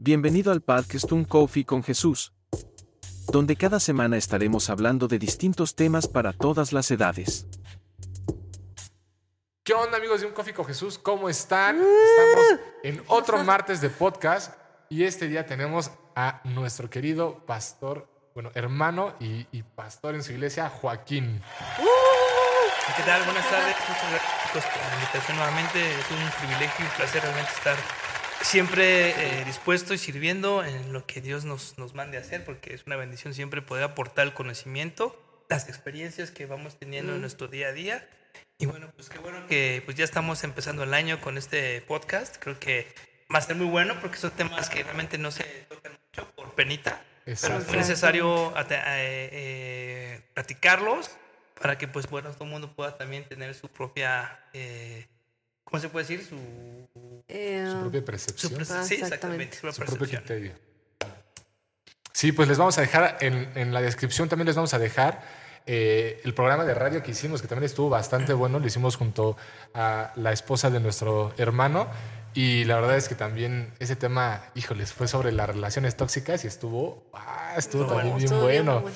Bienvenido al podcast Un Coffee con Jesús, donde cada semana estaremos hablando de distintos temas para todas las edades. ¿Qué onda amigos de Un Coffee con Jesús? ¿Cómo están? Estamos en otro martes de podcast y este día tenemos a nuestro querido pastor, bueno, hermano y, y pastor en su iglesia, Joaquín. ¿Qué tal? Buenas tardes. Muchas gracias por la invitación nuevamente. Es un privilegio y un placer realmente estar siempre eh, dispuesto y sirviendo en lo que Dios nos, nos mande a hacer, porque es una bendición siempre poder aportar el conocimiento, las experiencias que vamos teniendo en nuestro día a día. Y bueno, pues qué bueno que pues ya estamos empezando el año con este podcast. Creo que va a ser muy bueno porque son temas que realmente no se tocan mucho por penita. Pero es necesario eh, eh, platicarlos para que pues bueno todo el mundo pueda también tener su propia eh, ¿cómo se puede decir? su Eh, Su propia su percepción, perce- Ah, sí, exactamente. exactamente. Su propio criterio. Sí, pues les vamos a dejar en, en la descripción, también les vamos a dejar eh, el programa de radio que hicimos, que también estuvo bastante bueno. Lo hicimos junto a la esposa de nuestro hermano. Y la verdad es que también ese tema, híjoles, fue sobre las relaciones tóxicas y estuvo, ah, estuvo Estuvo también bueno, bien estuvo bueno.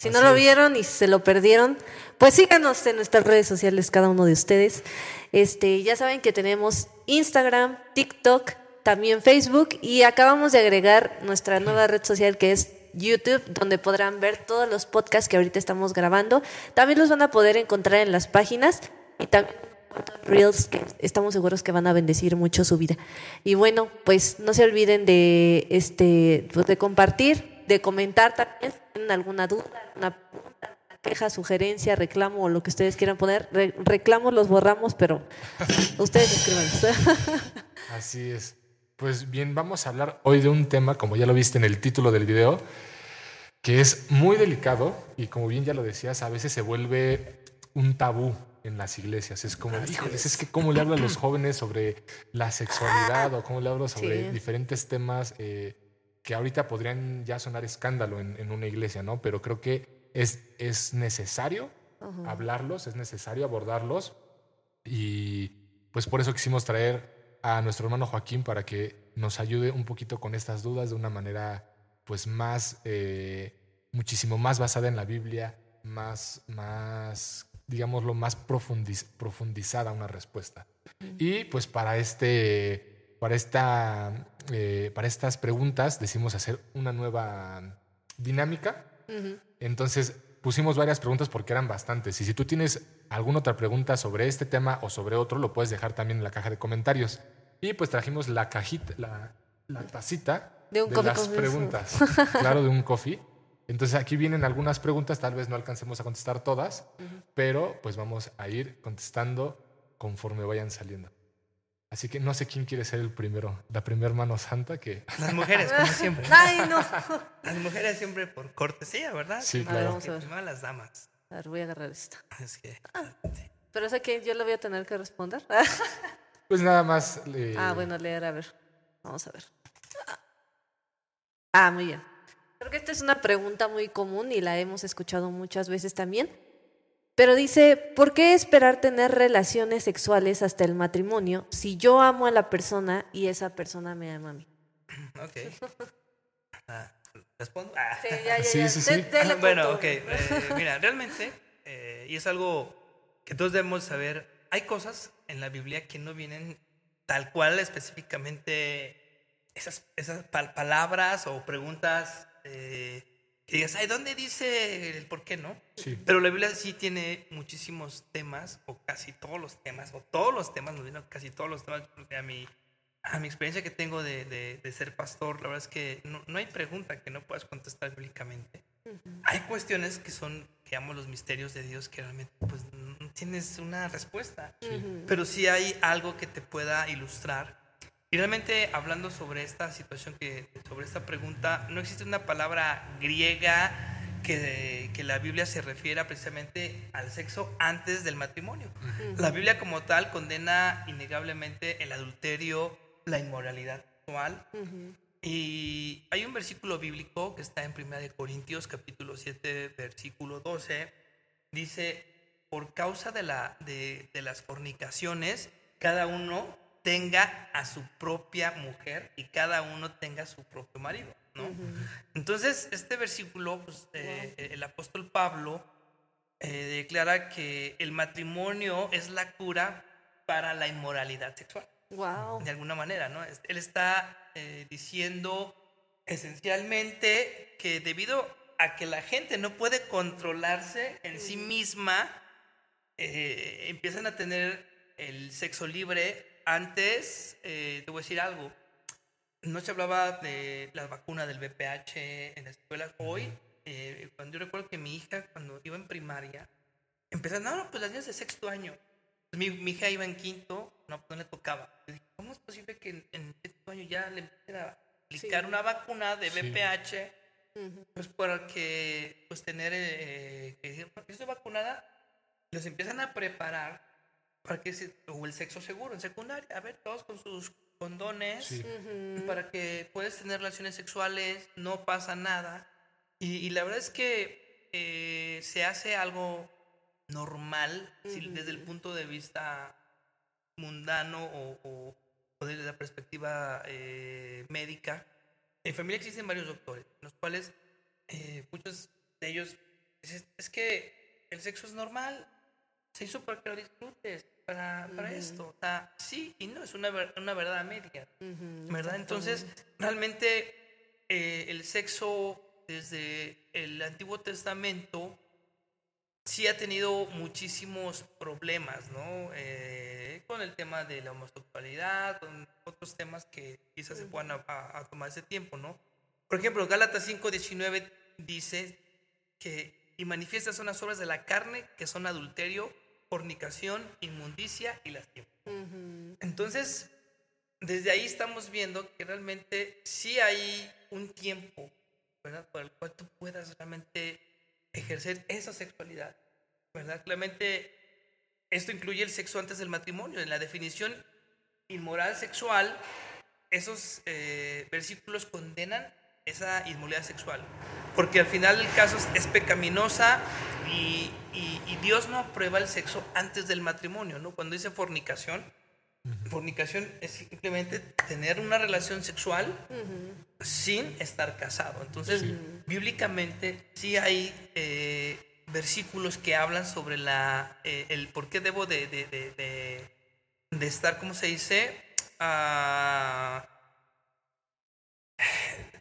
Si Así no lo vieron y se lo perdieron, pues síganos en nuestras redes sociales, cada uno de ustedes. Este, ya saben que tenemos Instagram, TikTok, también Facebook y acabamos de agregar nuestra nueva red social que es YouTube, donde podrán ver todos los podcasts que ahorita estamos grabando. También los van a poder encontrar en las páginas y también Reels que estamos seguros que van a bendecir mucho su vida. Y bueno, pues no se olviden de este pues, de compartir, de comentar también si tienen alguna duda, alguna pregunta, queja, sugerencia, reclamo o lo que ustedes quieran poner. Re- reclamos los borramos, pero ustedes escríbanos. Así es. Pues bien, vamos a hablar hoy de un tema, como ya lo viste en el título del video, que es muy delicado y como bien ya lo decías, a veces se vuelve un tabú en las iglesias. Es como, híjoles, es que cómo le hablo a los jóvenes sobre la sexualidad o cómo le hablo sobre Sí. diferentes temas eh, que ahorita podrían ya sonar escándalo en, en una iglesia, ¿no? Pero creo que es, es necesario hablarlos, es necesario abordarlos y pues por eso quisimos traer a nuestro hermano Joaquín para que nos ayude un poquito con estas dudas de una manera pues más, eh, muchísimo más basada en la Biblia, más, más digámoslo, más profundiz- profundizada una respuesta. Y pues para este, para esta, eh, para estas preguntas decidimos hacer una nueva dinámica. Entonces pusimos varias preguntas porque eran bastantes. Y si tú tienes alguna otra pregunta sobre este tema o sobre otro, lo puedes dejar también en la caja de comentarios. Y pues trajimos la cajita, la, la tacita De un coffee las Jesús. preguntas. claro, de un coffee. Entonces aquí vienen algunas preguntas, tal vez no alcancemos a contestar todas, pero pues vamos a ir contestando conforme vayan saliendo. Así que no sé quién quiere ser el primero, la primera mano santa que... Las mujeres, como siempre. Ay, no. Las mujeres siempre por cortesía, ¿verdad? Sí, claro. Vamos a ver. primero las damas. A ver, voy a agarrar esto. Es que, sí. Pero sé que yo lo voy a tener que responder. Pues nada más... eh, Ah, bueno, leer, a ver. Vamos a ver. Ah, muy bien. Creo que esta es una pregunta muy común y la hemos escuchado muchas veces también. Pero dice, ¿por qué esperar tener relaciones sexuales hasta el matrimonio si yo amo a la persona y esa persona me ama a mí? Ok. Ah, ¿Respondo? Ah. Sí, ya, ya, Sí, ya. sí, sí. De- dele con bueno, ok. eh, mira, realmente, eh, y es algo que todos debemos saber, hay cosas en la Biblia que no vienen tal cual específicamente esas, esas pal- palabras o preguntas eh, que digas, ay, ¿dónde dice el por qué no? Sí. Pero la Biblia sí tiene muchísimos temas, o casi todos los temas, o todos los temas, nos vienen casi todos los temas, porque a mi, a mi experiencia que tengo de, de- de ser pastor, la verdad es que no, no hay pregunta que no puedas contestar bíblicamente. Hay cuestiones que son, que llamo los misterios de Dios, que realmente pues no tienes una respuesta, pero sí hay algo que te pueda ilustrar. Y realmente hablando sobre esta situación, que, sobre esta pregunta, no existe una palabra griega que, que la Biblia se refiera precisamente al sexo antes del matrimonio. La Biblia como tal condena innegablemente el adulterio, la inmoralidad sexual. Y hay un versículo bíblico que está en 1 de Corintios capítulo 7 versículo 12. Dice, por causa de, la, de, de las fornicaciones, cada uno tenga a su propia mujer y cada uno tenga a su propio marido, ¿no? Entonces, este versículo, pues, eh, el apóstol Pablo eh, declara que el matrimonio es la cura para la inmoralidad sexual. Wow. De alguna manera, ¿no? Él está eh, diciendo esencialmente que debido a que la gente no puede controlarse en sí misma, empiezan a tener el sexo libre. Antes, eh, te voy a decir algo, no se hablaba de la vacuna del VPH en la escuela. Hoy, eh, cuando yo recuerdo que mi hija, cuando iba en primaria, empezaron, no, no, pues las niñas de sexto año. Mi, mi hija iba en quinto, no, pues no le tocaba. Yo dije, ¿Cómo es posible que en, en sexto año ya le empiecen a aplicar Sí. una vacuna de Sí. VPH? Ujú. Pues para que, pues tener, eh, que decir, "No, yo estoy vacunada, los empiezan a preparar para que se, o el sexo seguro en secundaria, a ver, todos con sus condones, Sí. Para que puedes tener relaciones sexuales, no pasa nada. Y, y la verdad es que eh, se hace algo normal si- Ujú. desde el punto de vista mundano o, o- o desde la perspectiva eh, médica. En familia existen varios doctores, los cuales eh, muchos de ellos dicen, es que el sexo es normal, se hizo para que lo disfrutes, para, esto. O sea, sí y no, es una, una verdad media. ¿verdad? Entonces, realmente eh, el sexo desde el Antiguo Testamento sí ha tenido muchísimos problemas, ¿no? Eh, con el tema de la homosexualidad, con otros temas que quizás se puedan a- a tomar ese tiempo, ¿no? Por ejemplo, Gálatas 5:19 dice que y manifiestas son las obras de la carne que son adulterio, fornicación, inmundicia y lastima. Entonces, desde ahí estamos viendo que realmente sí hay un tiempo, ¿verdad? Por el cual tú puedas realmente ejercer esa sexualidad, ¿verdad? Claramente esto incluye el sexo antes del matrimonio. En la definición inmoral sexual, esos eh, versículos condenan esa inmoralidad sexual. Porque al final el caso es pecaminosa y, y- Dios no aprueba el sexo antes del matrimonio, ¿no? Cuando dice fornicación, fornicación es simplemente tener una relación sexual sin estar casado. Entonces, Sí. bíblicamente sí hay eh, versículos que hablan sobre la, eh, el por qué debo de, de, de- de- de estar, ¿cómo se dice? Ah,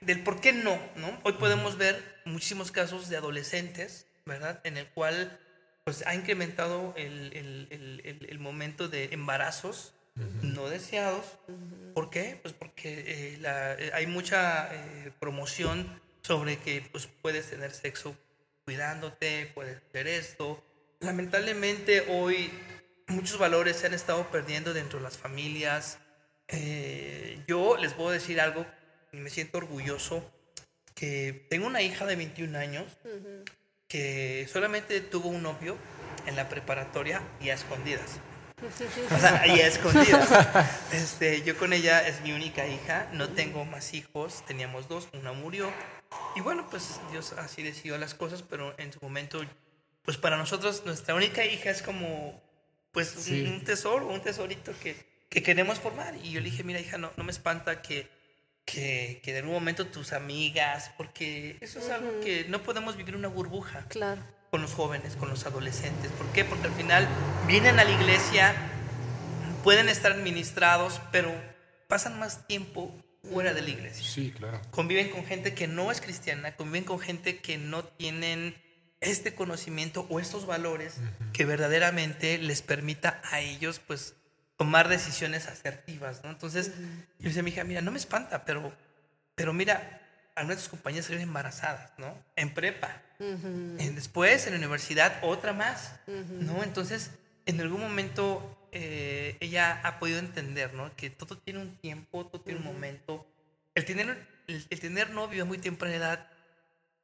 del por qué no, ¿no? Hoy podemos ver muchísimos casos de adolescentes, ¿verdad? En el cual pues ha incrementado el, el- el- el- el momento de embarazos no deseados. ¿Por qué? Pues porque eh, la- eh, hay mucha eh, promoción sobre que pues, puedes tener sexo cuidándote, puedes hacer esto. Lamentablemente hoy muchos valores se han estado perdiendo dentro de las familias. Eh, yo les puedo decir algo y me siento orgulloso que tengo una hija de 21 años. Que solamente tuvo un novio en la preparatoria y a escondidas. O sea, y a escondidas. Este, yo con ella es mi única hija, no tengo más hijos, teníamos dos, una murió. Y bueno, pues Dios así decidió las cosas, pero en su momento, pues para nosotros nuestra única hija es como, pues un- Sí. un tesoro, un tesorito que, que queremos formar. Y yo le dije, mira hija, no, no me espanta que, que, que en algún momento tus amigas, porque eso es algo que no podemos vivir una burbuja Claro. con los jóvenes, con los adolescentes. ¿Por qué? Porque al final vienen a la iglesia, pueden estar administrados, pero pasan más tiempo fuera de la iglesia. Sí, claro. Conviven con gente que no es cristiana, conviven con gente que no tienen este conocimiento o estos valores que verdaderamente les permita a ellos pues tomar decisiones asertivas, ¿no? Entonces, yo le decía a mi hija, mira, no me espanta, pero, pero mira, algunas de tus compañeras salieron embarazadas, ¿no? En prepa. Ujú. Eh, Después, en la universidad, otra más, Ujú. ¿no? Entonces, en algún momento eh, ella ha podido entender, ¿no? Que todo tiene un tiempo, todo tiene un momento. El tener, el, el tener novio a muy temprana edad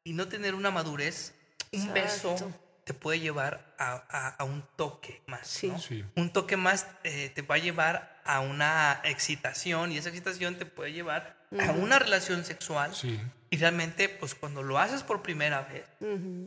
y no tener una madurez, un beso Exacto. Te puede llevar a, a- a un toque más, Sí. ¿no? Sí. Un toque más eh, te va a llevar a una excitación y esa excitación te puede llevar a una relación sexual. Sí. Y realmente, pues cuando lo haces por primera vez,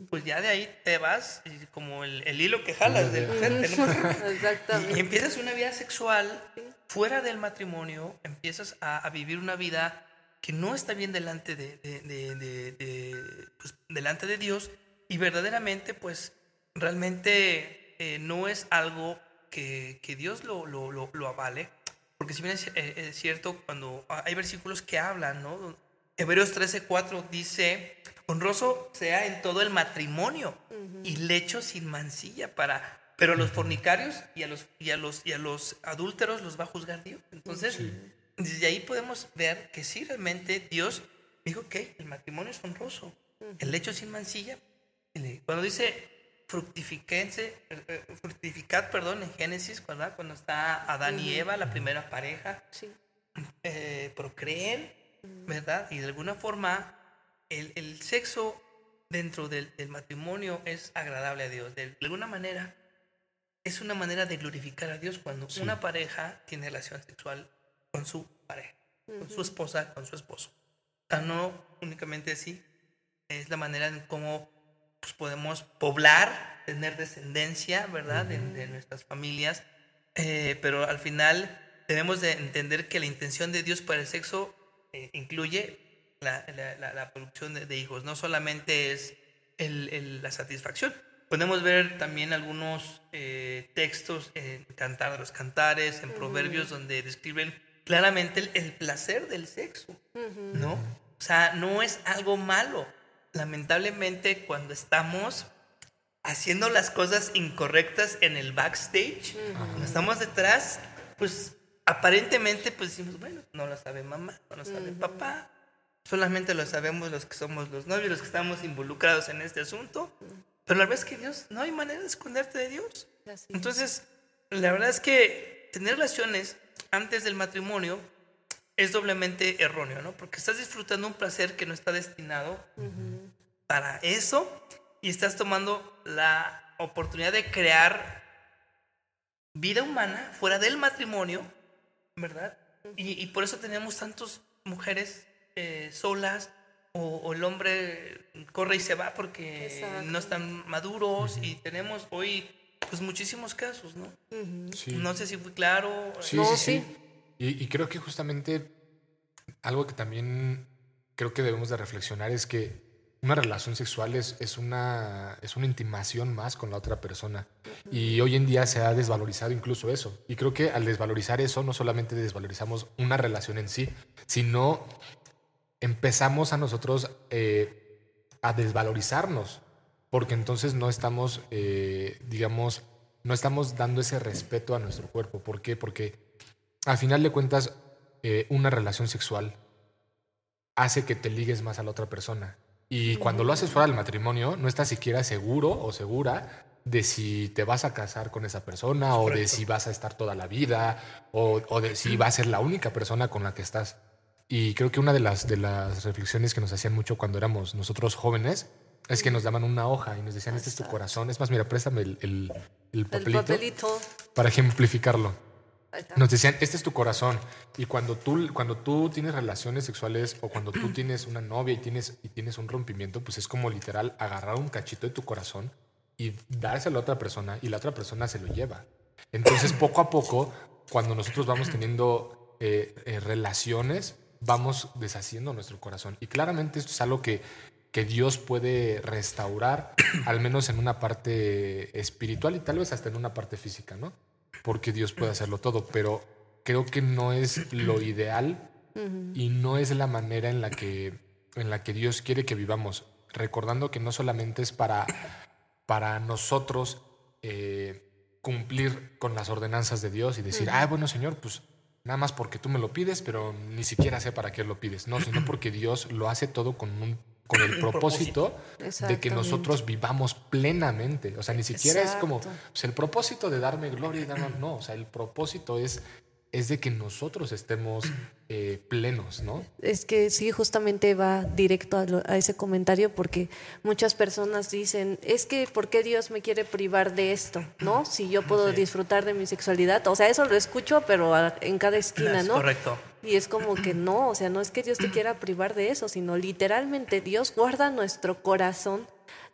pues ya de ahí te vas y como el, el hilo que jalas del gente, ¿no? Y, y Exactamente. empiezas una vida sexual fuera del matrimonio empiezas a, a vivir una vida que no está bien delante de, de- de- de- de, pues, delante de Dios y verdaderamente pues realmente eh, no es algo que, que Dios lo, lo, lo, lo avale. Porque si bien es, eh, es cierto, cuando hay versículos que hablan, ¿no? Hebreos 13:4 dice, honroso sea en todo el matrimonio y lecho sin mancilla para... Pero a los fornicarios y a los, y, a los, y a los adúlteros los va a juzgar Dios. Entonces, desde ahí podemos ver que sí, realmente Dios dijo que el matrimonio es honroso. El lecho sin mancilla. Cuando dice fructifiquense, eh, eh, fructificad, perdón, en Génesis, ¿verdad? Cuando está Adán y Eva, la primera pareja, Sí. eh, procreen, ¿verdad? Y de alguna forma el, el sexo dentro del, del matrimonio es agradable a Dios. De, de alguna manera es una manera de glorificar a Dios cuando Sí. una pareja tiene relación sexual con su pareja, con su esposa, con su esposo. O sea, no únicamente así, es la manera en cómo pues, podemos poblar, tener descendencia, ¿verdad? De, de nuestras familias. Eh, pero al final debemos de entender que la intención de Dios para el sexo eh, incluye la, la- la- la producción de, de hijos. No solamente es el- el- la satisfacción. Podemos ver también algunos eh, textos en Cantar de los Cantares, en Proverbios, donde describen claramente el, el placer del sexo, ¿no? O sea, no es algo malo. Lamentablemente, cuando estamos haciendo las cosas incorrectas en el backstage, cuando estamos detrás, pues aparentemente pues decimos, bueno, no lo sabe mamá, no lo sabe papá, solamente lo sabemos los que somos los novios, los que estamos involucrados en este asunto, pero la verdad es que Dios, no hay manera de esconderte de Dios. Así es. Entonces, la verdad es que tener relaciones antes del matrimonio es doblemente erróneo, ¿no? Porque estás disfrutando un placer que no está destinado para eso y estás tomando la oportunidad de crear vida humana fuera del matrimonio, ¿verdad? Y, y por eso tenemos tantas mujeres eh, solas o, o el hombre corre y se va porque Exacto. no están maduros y tenemos hoy pues muchísimos casos, ¿no? Sí. No sé si fui claro. Sí, No, sí, sí. sí. Y, y creo que justamente algo que también creo que debemos de reflexionar es que una relación sexual es, es, una, es una intimación más con la otra persona. Y hoy en día se ha desvalorizado incluso eso. Y creo que al desvalorizar eso, no solamente desvalorizamos una relación en sí, sino empezamos a nosotros eh, a desvalorizarnos. Porque entonces no estamos, eh, digamos, no estamos dando ese respeto a nuestro cuerpo. ¿Por qué? Porque al final de cuentas, eh, una relación sexual hace que te ligues más a la otra persona. Y cuando lo haces fuera del matrimonio, no estás siquiera seguro o segura de si te vas a casar con esa persona o de si vas a estar toda la vida o, o de si va a ser la única persona con la que estás. Y creo que una de las, de las reflexiones que nos hacían mucho cuando éramos nosotros jóvenes es que nos daban una hoja y nos decían, este es tu corazón. Es más, mira, préstame el, el, el El papelito papelito. para ejemplificarlo. Nos decían, este es tu corazón. Y cuando tú, cuando tú tienes relaciones sexuales o cuando tú tienes una novia y tienes, y tienes un rompimiento, pues es como literal agarrar un cachito de tu corazón y dárselo a otra persona y la otra persona se lo lleva. Entonces, poco a poco, cuando nosotros vamos teniendo eh, eh, relaciones, vamos deshaciendo nuestro corazón. Y claramente esto es algo que, que Dios puede restaurar, al menos en una parte espiritual y tal vez hasta en una parte física, ¿no? Porque Dios puede hacerlo todo, pero creo que no es lo ideal y no es la manera en la que, en la que Dios quiere que vivamos. Recordando que no solamente es para, para nosotros eh, cumplir con las ordenanzas de Dios y decir, ah, bueno, Señor, pues nada más porque tú me lo pides, pero ni siquiera sé para qué lo pides. No, sino porque Dios lo hace todo con un con el propósito de que nosotros vivamos plenamente. O sea, ni siquiera es como pues, el propósito de darme gloria y darme. No, o sea, el propósito es, es de que nosotros estemos eh, plenos, ¿no? Es que sí, justamente va directo a, lo- a ese comentario porque muchas personas dicen, es que ¿por qué Dios me quiere privar de esto? ¿No? Si yo puedo disfrutar de mi sexualidad. O sea, eso lo escucho, pero a- en cada esquina, Es ¿no? correcto. Y es como que no, o sea, no es que Dios te quiera privar de eso, sino literalmente Dios guarda nuestro corazón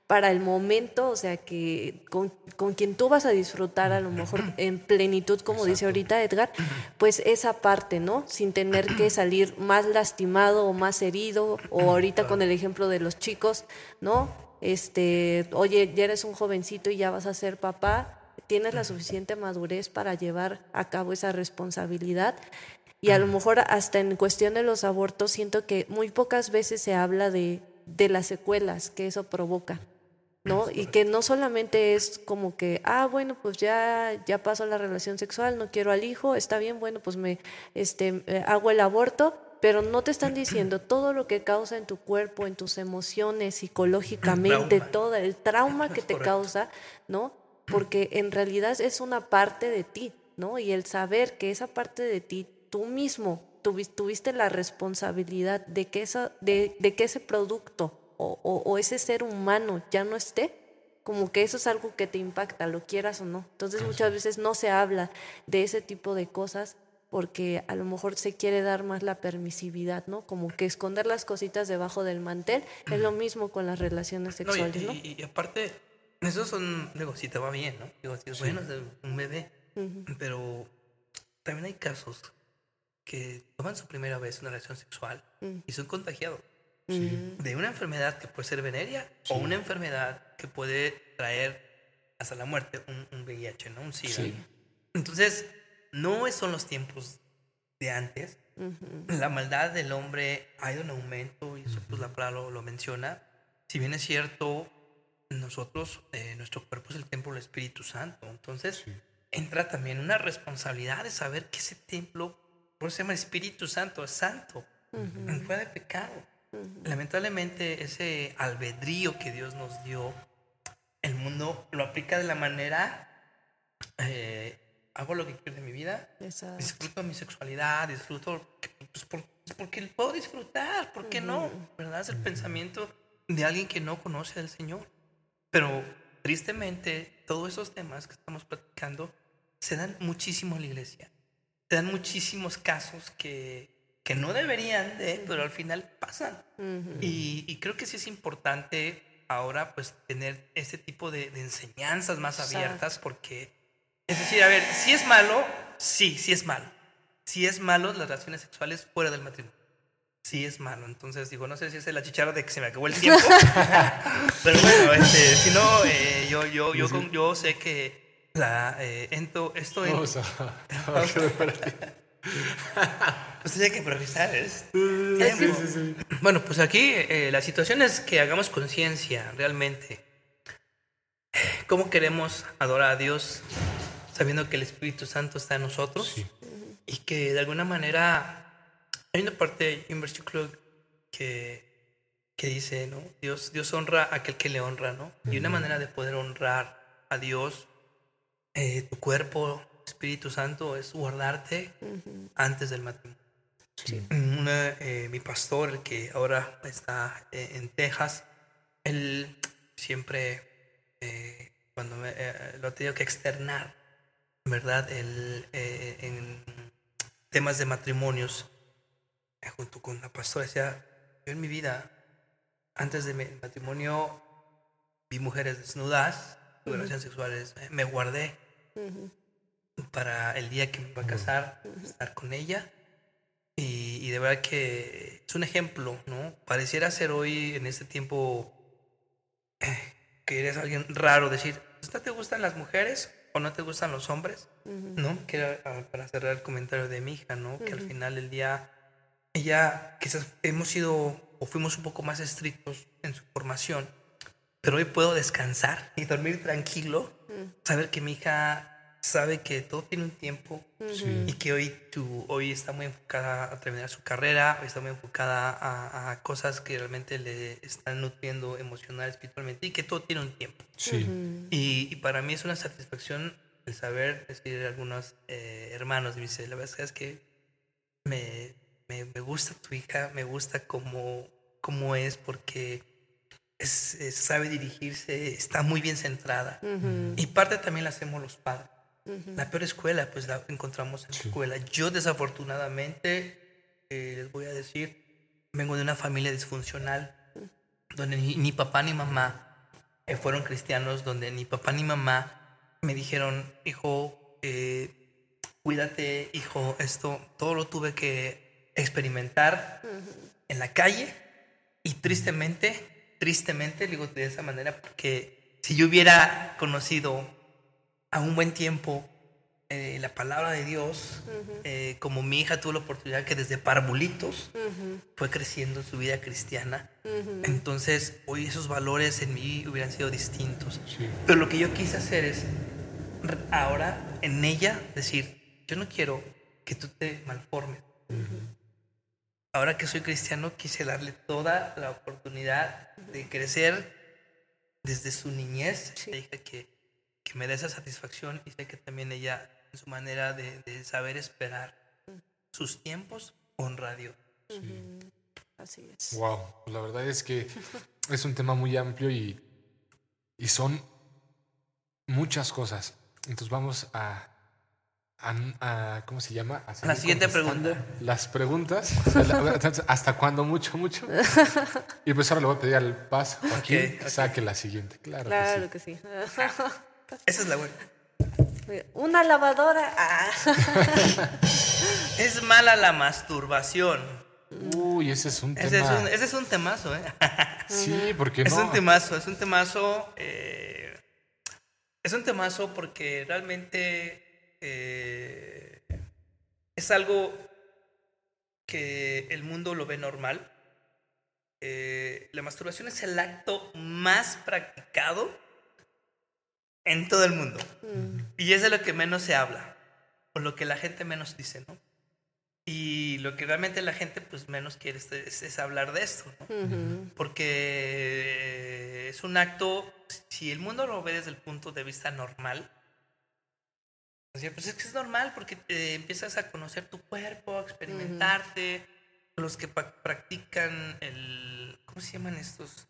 para el momento, o sea, que con, quien tú vas a disfrutar a lo mejor en plenitud, como dice ahorita Edgar, pues esa parte, ¿no? Sin tener que salir más lastimado o más herido, o ahorita con el ejemplo de los chicos, ¿no? Este, oye, ya eres un jovencito y ya vas a ser papá, tienes la suficiente madurez para llevar a cabo esa responsabilidad. Y a lo mejor hasta en cuestión de los abortos siento que muy pocas veces se habla de, de las secuelas que eso provoca. ¿No? Y que no solamente es como que, ah, bueno, pues ya, ya pasó la relación sexual, no quiero al hijo, está bien, bueno, pues me este, eh, hago el aborto, pero no te están diciendo todo lo que causa en tu cuerpo, en tus emociones, psicológicamente, todo el trauma que te causa, ¿no? Porque en realidad es una parte de ti, ¿no? Y el saber que esa parte de ti, tú mismo tuviste la responsabilidad de que, esa, de, de que ese producto o, ese ser humano ya no esté, como que eso es algo que te impacta, lo quieras o no. Entonces muchas veces no se habla de ese tipo de cosas porque a lo mejor se quiere dar más la permisividad, ¿no? Como que esconder las cositas debajo del mantel es lo mismo con las relaciones sexuales, ¿no? Y, aparte, esos son, digo, si te va bien, ¿no? Digo, si es bueno, es un bebé, pero también hay casos que toman su primera vez una relación sexual y son contagiados de una enfermedad que puede ser venérea o una enfermedad que puede traer hasta la muerte, un, VIH, ¿no? Un SIDA. Entonces, no son los tiempos de antes. La maldad del hombre ha ido en aumento y eso pues la palabra lo, menciona. Si bien es cierto, nosotros, eh, nuestro cuerpo es el templo del Espíritu Santo. Entonces, entra también una responsabilidad de saber que ese templo, por eso se llama Espíritu Santo, es santo, no puede pecado. Lamentablemente ese albedrío que Dios nos dio, el mundo lo aplica de la manera, eh, hago lo que quiero de mi vida, disfruto mi sexualidad, disfruto, pues, pues, porque puedo disfrutar, ¿por qué no? ¿Verdad? Es el pensamiento de alguien que no conoce al Señor. Pero tristemente, todos esos temas que estamos platicando se dan muchísimo en la iglesia. Se dan muchísimos casos que que no deberían de, pero al final pasan. y, creo que sí es importante ahora pues tener ese tipo de, enseñanzas más abiertas porque, es decir, a ver, si es malo, sí, sí es malo. Si es malo las relaciones sexuales fuera del matrimonio. Sí es malo. Entonces digo, no sé si es la chicharra de que se me acabó el tiempo. pero bueno, este, si no, eh, yo, yo, yo, yo, sé que la, eh, esto... esto Vamos a, pues tiene que improvisar, ¿es? Bueno, pues aquí eh, la situación es que hagamos conciencia realmente. ¿Cómo queremos adorar a Dios sabiendo que el Espíritu Santo está en nosotros? Y que de alguna manera hay una parte, un versículo que, que dice, ¿no? Dios, Dios honra a aquel que le honra, ¿no? Y una manera de poder honrar a Dios, eh, tu cuerpo, Espíritu Santo es guardarte antes del matrimonio. Eh, mi pastor, el que ahora está eh, en Texas, él siempre, eh, cuando lo ha tenido que externar, ¿verdad? Él, en temas de matrimonios, junto con la pastora, decía, yo en mi vida, antes de mi matrimonio, vi mujeres desnudas, relaciones sexuales, me guardé para el día que me va a casar, estar con ella. Y, de verdad que es un ejemplo, ¿no? Pareciera ser hoy, en este tiempo, que eres alguien raro, decir, ¿no te gustan las mujeres o no te gustan los hombres? ¿No? Que para cerrar el comentario de mi hija, ¿no? Que al final del día, ella, quizás hemos sido o fuimos un poco más estrictos en su formación, pero hoy puedo descansar y dormir tranquilo, saber que mi hija sabe que todo tiene un tiempo y que hoy, tú, hoy está muy enfocada a terminar su carrera, hoy está muy enfocada a, cosas que realmente le están nutriendo emocional, espiritualmente y que todo tiene un tiempo. Sí. y, para mí es una satisfacción el saber decir a algunos eh, hermanos, me dice, la verdad es que me, me, me, gusta tu hija, me gusta cómo, cómo es porque... Es, sabe dirigirse, está muy bien centrada. Y parte también la hacemos los padres. La peor escuela, pues la encontramos en la escuela. Yo desafortunadamente, eh, les voy a decir, vengo de una familia disfuncional, donde ni, papá ni mamá eh, fueron cristianos donde ni papá ni mamá me dijeron, hijo, eh, cuídate, hijo, esto, todo lo tuve que experimentar en la calle y tristemente, tristemente, digo de esa manera, porque si yo hubiera conocido a un buen tiempo eh, la palabra de Dios, eh, como mi hija tuvo la oportunidad que desde parvulitos fue creciendo en su vida cristiana, entonces hoy esos valores en mí hubieran sido distintos. Pero lo que yo quise hacer es ahora en ella decir, yo no quiero que tú te malformes. Ahora que soy cristiano, quise darle toda la oportunidad de crecer desde su niñez. dije que, que me dé esa satisfacción y sé que también ella su manera de, saber esperar sus tiempos honra a Dios. Así es. Wow, la verdad es que es un tema muy amplio y, y son muchas cosas. Entonces vamos a, a, ¿cómo se llama? la siguiente pregunta. Las preguntas. ¿Hasta cuándo? Mucho, mucho. Y pues ahora le voy a pedir al Paz Joaquín que saque la siguiente. Claro, claro que sí. Esa es la buena. Una lavadora. Ah. es mala la masturbación. Uy, ese es un tema. Ese es un, temazo, ¿eh? sí, porque no. Es un temazo, es un temazo. Eh, es un temazo porque realmente eh, es algo que el mundo lo ve normal. Eh, la masturbación es el acto más practicado en todo el mundo. Mm. Y es de lo que menos se habla, o lo que la gente menos dice, ¿no? Y lo que realmente la gente pues menos quiere es, hablar de esto, ¿no? Porque es un acto, si el mundo lo ve desde el punto de vista normal, pues es que es normal porque empiezas a conocer tu cuerpo, a experimentarte, los que practican el, ¿cómo se llaman estos?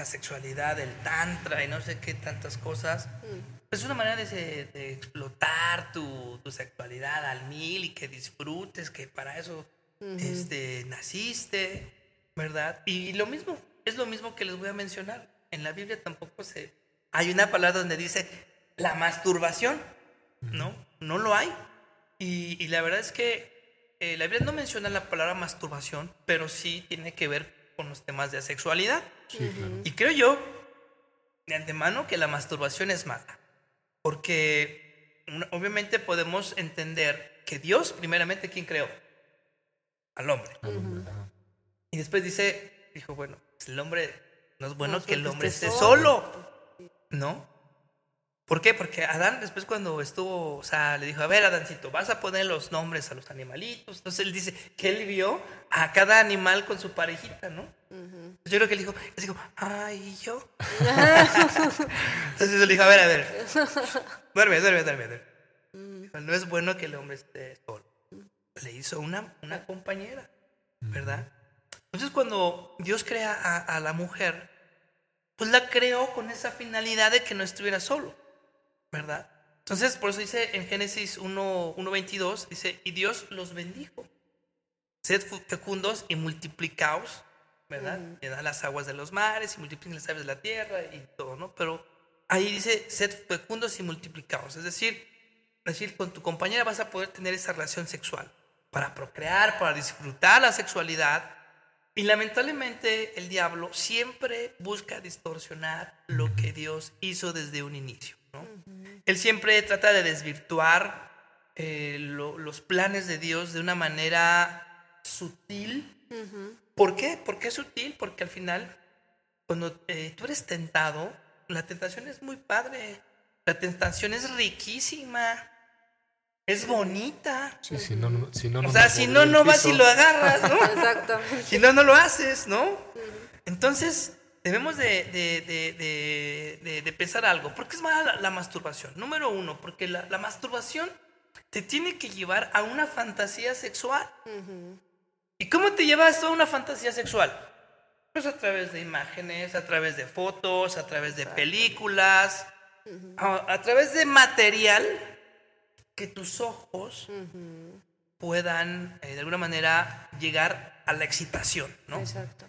La sexualidad, el tantra y no sé qué tantas cosas. Mm. Es una manera de, explotar tu, sexualidad al mil y que disfrutes, que para eso este, naciste, ¿verdad? Y, lo mismo, es lo mismo que les voy a mencionar. En la Biblia tampoco se... Hay una palabra donde dice la masturbación, ¿no? No lo hay. Y, la verdad es que eh, la Biblia no menciona la palabra masturbación, pero sí tiene que ver con los temas de sexualidad. Y creo yo, de antemano, que la masturbación es mala. Porque obviamente podemos entender que Dios, primeramente, ¿quién creó? Al hombre. Y después dice, dijo, bueno, pues el hombre, no es bueno que el hombre esté solo. ¿No? ¿Por qué? Porque Adán después cuando estuvo, o sea, le dijo, a ver, Adancito, vas a poner los nombres a los animalitos. Entonces él dice que él vio a cada animal con su parejita, ¿no? Yo creo que él dijo, él dijo, ay, yo? Entonces él dijo, a ver, a ver, duerme, duerme, duerme. duerme. No es bueno que el hombre esté solo. Le hizo una, una compañera, ¿verdad? Entonces cuando Dios crea a, a la mujer, pues la creó con esa finalidad de que no estuviera solo. ¿Verdad? Entonces, por eso dice en Génesis 1.22, dice, y Dios los bendijo. Sed fecundos y multiplicaos, ¿verdad? Y da las aguas de los mares y multipliquen las aves de la tierra y todo, ¿no? Pero ahí dice, sed fecundos y multiplicaos. Es decir, es decir, con tu compañera vas a poder tener esa relación sexual para procrear, para disfrutar la sexualidad. Y lamentablemente el diablo siempre busca distorsionar lo que Dios hizo desde un inicio. Él siempre trata de desvirtuar eh, los planes de Dios de una manera sutil. ¿Por qué? ¿Por qué sutil? Porque al final, cuando eh, tú eres tentado, la tentación es muy padre. La tentación es riquísima. Es bonita. si no, si no, o sea, si no, no vas y lo agarras, ¿no? Exactamente. Si no, no lo haces, ¿no? Entonces, debemos de, de, de, pensar algo. ¿Por qué es mala la, masturbación? Número uno, porque la, la, masturbación te tiene que llevar a una fantasía sexual. ¿Y cómo te lleva esto a una fantasía sexual? Pues a través de imágenes, a través de fotos, a través de películas, a, través de material que tus ojos puedan eh, de alguna manera llegar a la excitación, ¿no? Exacto.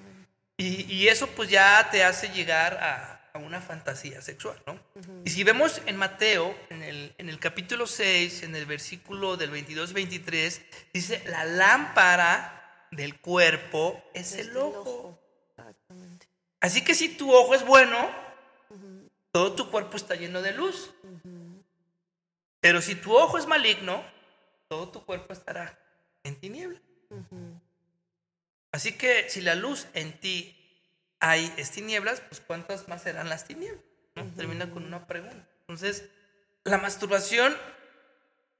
Y, eso pues ya te hace llegar a, a una fantasía sexual, ¿no? Y si vemos en Mateo, en el, en el capítulo 6, en el versículo del 22-23, dice, la lámpara del cuerpo es, el ojo. Exactamente. Así que si tu ojo es bueno, todo tu cuerpo está lleno de luz. Pero si tu ojo es maligno, todo tu cuerpo estará en tinieblas. Así que si la luz en ti hay es tinieblas, pues ¿cuántas más serán las tinieblas? Termina con una pregunta. Entonces, la masturbación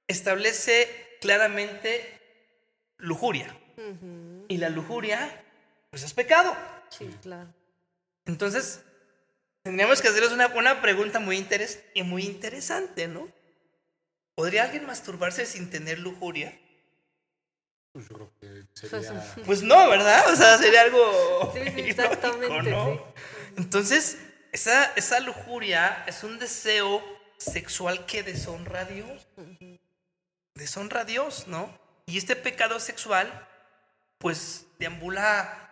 establece claramente lujuria. Y la lujuria, pues es pecado. Sí, claro. Entonces, tendríamos que hacerles una, una pregunta muy, interes y muy interesante, ¿no? ¿Podría alguien masturbarse sin tener lujuria? Pues yo creo que sería... Pues no, ¿verdad? O sea, sería algo... Sí, sí, exactamente. ¿no? sí. Entonces, esa, esa lujuria es un deseo sexual que deshonra a Dios. Deshonra a Dios, ¿no? Y este pecado sexual, pues, deambula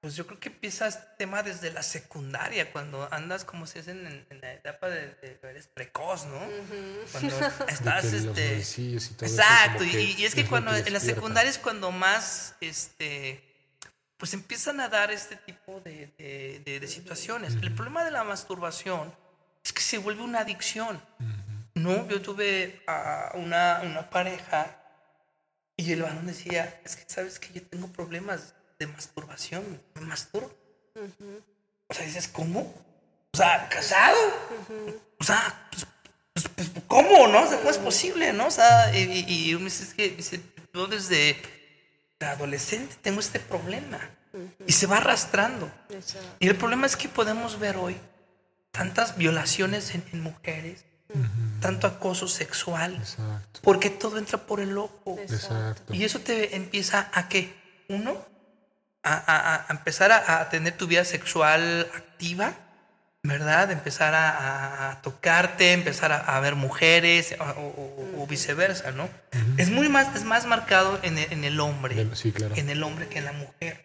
pues yo creo que empieza este tema desde la secundaria, cuando andas como si es en, en la etapa de, de, eres precoz, ¿no? Cuando estás, De que los este... y todo Exacto, y, es que cuando en la secundaria es cuando más, este, pues empiezan a dar este tipo de, de- de- de situaciones. El problema de la masturbación es que se vuelve una adicción, ¿no? Yo tuve a una, una pareja y el varón decía, es que sabes que yo tengo problemas de masturbación, me masturbo. O sea, dices, ¿cómo? O sea, casado. O sea, pues, pues, pues, ¿cómo, no? O sea, ¿cómo es posible, no? O sea, y, y- y uno dice, es que dice, yo desde de adolescente tengo este problema. Y se va arrastrando. Exacto. Y el problema es que podemos ver hoy tantas violaciones en, en mujeres, tanto acoso sexual, Exacto, porque todo entra por el ojo. exacto. Y eso te empieza a qué? Uno, a, a- a empezar a, a tener tu vida sexual activa, ¿verdad? Empezar a, a- tocarte, empezar a, a ver mujeres o, o- o viceversa, ¿no? Es muy más, es más marcado en el, en el hombre, sí, claro. en el hombre que en la mujer.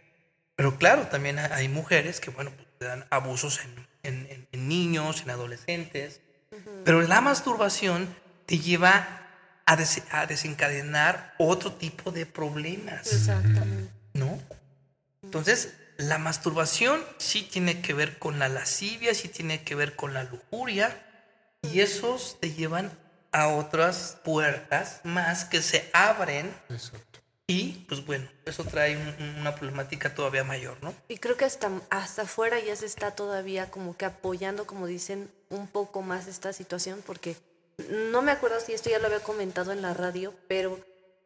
Pero claro, también hay- mujeres que, bueno, pues, te dan abusos en, en- en- en niños, en adolescentes. Pero la masturbación te lleva a, des- a desencadenar otro tipo de problemas, Exactamente. ¿no? Entonces, la masturbación sí tiene que ver con la lascivia, sí tiene que ver con la lujuria, y esos te llevan a otras puertas más que se abren Exacto. y, pues bueno, eso trae un- un- una problemática todavía mayor, ¿no? Y creo que hasta, hasta afuera ya se está todavía como que apoyando, como dicen, un poco más esta situación, porque no me acuerdo si esto ya lo había comentado en la radio, pero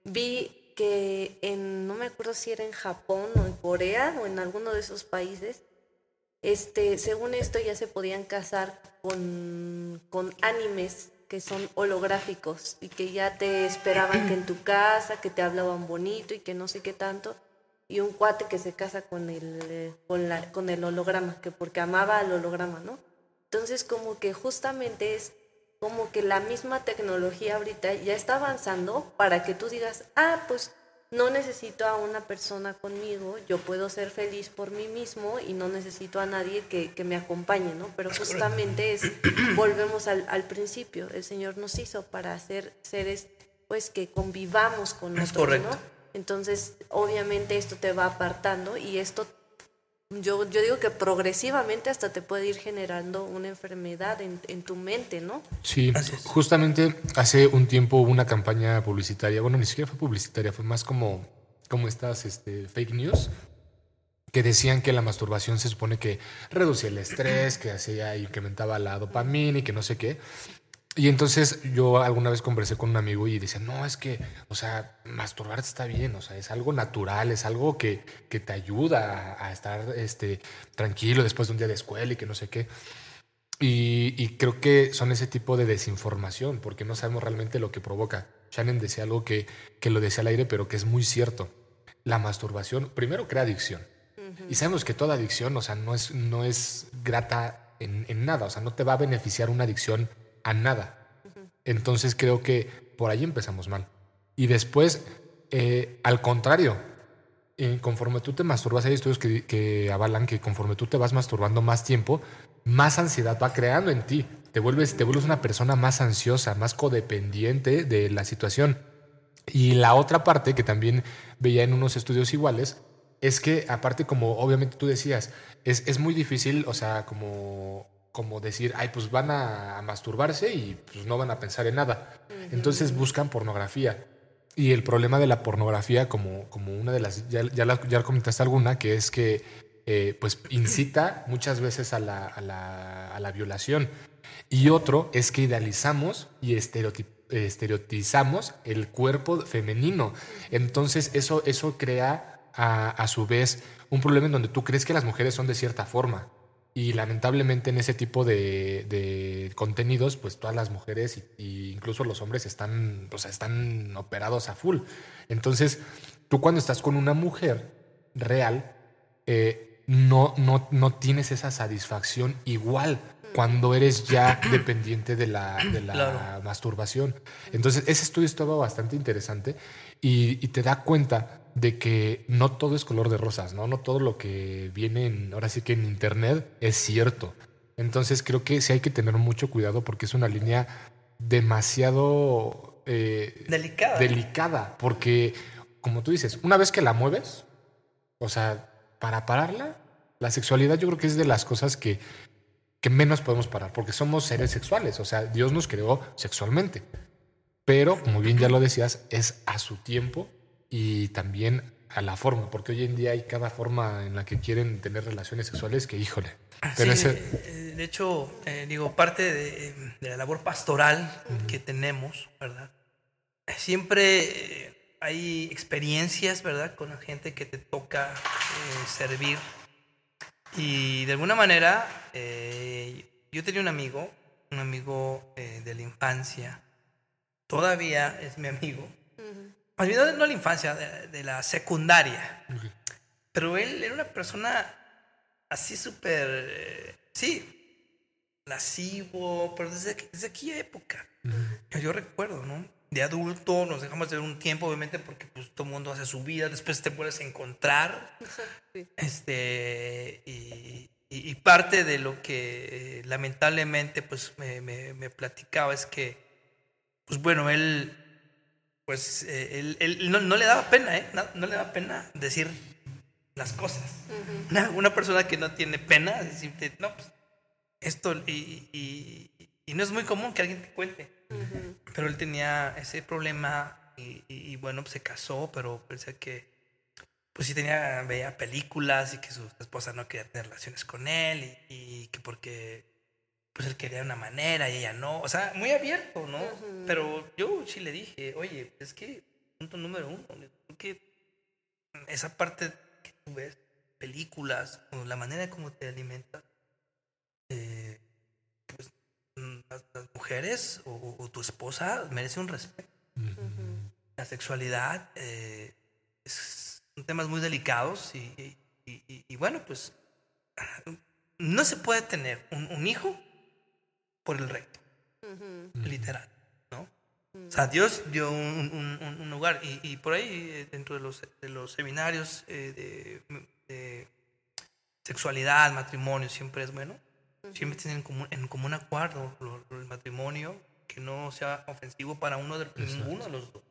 vi que en, no me acuerdo si era en Japón o en Corea o en alguno de esos países, este, según esto ya se podían casar con, con animes que son holográficos y que ya te esperaban que en tu casa, que te hablaban bonito y que no sé qué tanto. Y un cuate que se casa con el, con la, con el holograma, que porque amaba al holograma, ¿no? Entonces como que justamente es como que la misma tecnología ahorita ya está avanzando para que tú digas, ah, pues no necesito a una persona conmigo, yo puedo ser feliz por mí mismo y no necesito a nadie que, que me acompañe, ¿no? Pero justamente es, volvemos al, al principio, el Señor nos hizo para ser seres, pues, que convivamos con Es otros, correcto. ¿no? Entonces, obviamente esto te va apartando y esto yo, yo digo que progresivamente hasta te puede ir generando una enfermedad en, en tu mente, ¿no? Sí, justamente hace un tiempo hubo una campaña publicitaria, bueno, ni siquiera fue publicitaria, fue más como, como estas este, fake news, que decían que la masturbación se supone que reducía el estrés, que hacía incrementaba la dopamina y que no sé qué. Y entonces yo alguna vez conversé con un amigo y decía, no, es que, o sea, masturbarte está bien, o sea, es algo natural, es algo que, que te ayuda a, a estar este, tranquilo después de un día de escuela y que no sé qué. Y, y creo que son ese tipo de desinformación, porque no sabemos realmente lo que provoca. Shannon decía algo que, que lo decía al aire, pero que es muy cierto. La masturbación, primero, crea adicción. Y sabemos que toda adicción, o sea, no es, no es grata en, en nada, o sea, no te va a beneficiar una adicción a nada. Entonces creo que por ahí empezamos mal. Y después, eh, al contrario, eh, conforme tú te masturbas, hay estudios que, que avalan que conforme tú te vas masturbando más tiempo, más ansiedad va creando en ti. Te vuelves, te vuelves una persona más ansiosa, más codependiente de la situación. Y la otra parte que también veía en unos estudios iguales es que aparte como obviamente tú decías, es, es muy difícil, o sea, como, como decir, ay, pues van a, masturbarse y pues no van a pensar en nada. Entonces buscan pornografía. Y el problema de la pornografía, como, como una de las, ya, ya, la, ya comentaste alguna, que es que eh, pues incita muchas veces a la, a, la, a la, violación. Y otro es que idealizamos y estereotizamos el cuerpo femenino. Entonces eso, eso crea a, a su vez un problema en donde tú crees que las mujeres son de cierta forma. Y lamentablemente en ese tipo de, de contenidos, pues todas las mujeres e incluso los hombres están, pues, están operados a full. Entonces, tú cuando estás con una mujer real, eh, no, no, no tienes esa satisfacción igual cuando eres ya dependiente de la, de la claro. masturbación. Entonces, ese estudio estaba bastante interesante y, y te da cuenta de que no todo es color de rosas, ¿no? No todo lo que viene en, ahora sí que en internet es cierto. Entonces creo que sí hay que tener mucho cuidado porque es una línea demasiado eh, delicada. Delicada, porque como tú dices, una vez que la mueves, o sea, para pararla, la sexualidad yo creo que es de las cosas que, que menos podemos parar, porque somos seres sexuales, o sea, Dios nos creó sexualmente. Pero, como bien ya lo decías, es a su tiempo y también a la forma, porque hoy en día hay cada forma en la que quieren tener relaciones sexuales que, híjole. Pero sí, ese... De hecho, eh, digo, parte de, de, la labor pastoral uh -huh. que tenemos, ¿verdad? Siempre hay experiencias, ¿verdad? Con la gente que te toca eh, servir. Y de alguna manera, eh, yo tenía un amigo, un amigo eh, de la infancia, todavía es mi amigo, uh -huh más bien no, no la infancia, de, de la secundaria. Pero él era una persona así súper, eh, sí, lascivo, pero desde, desde aquella época. Uh -huh. Yo recuerdo, ¿no? De adulto nos dejamos de ver un tiempo, obviamente, porque pues, todo el mundo hace su vida, después te puedes encontrar. Sí. Este, y, y, y, parte de lo que lamentablemente pues me, me, me platicaba es que, pues bueno, él pues eh, él, él no, no, le daba pena, ¿eh? No, no, le daba pena decir las cosas. Uh -huh. una, una, persona que no tiene pena, decirte, no, pues esto, y, y, y, no es muy común que alguien te cuente. Uh -huh. Pero él tenía ese problema y, y, bueno, pues se casó, pero pensé que, pues sí tenía, veía películas y que su esposa no quería tener relaciones con él y, que porque pues él quería una manera y ella no. O sea, muy abierto, ¿no? Uh -huh. Pero yo sí le dije, oye, es que, punto número uno, que esa parte que tú ves, películas, o la manera como te alimentas, eh, pues las, las mujeres o, o, tu esposa merece un respeto. Uh -huh. La sexualidad eh, es, son temas muy delicados y, y, y, y, bueno, pues no se puede tener un, un hijo por el recto. Uh -huh. Literal, ¿no? Uh -huh. O sea, Dios dio un, un, un lugar y, y, por ahí eh, dentro de los, de los seminarios eh, de, de, sexualidad, matrimonio, siempre es bueno. Uh -huh. Siempre tienen en común, en común acuerdo el matrimonio que no sea ofensivo para uno de, ninguno de los dos.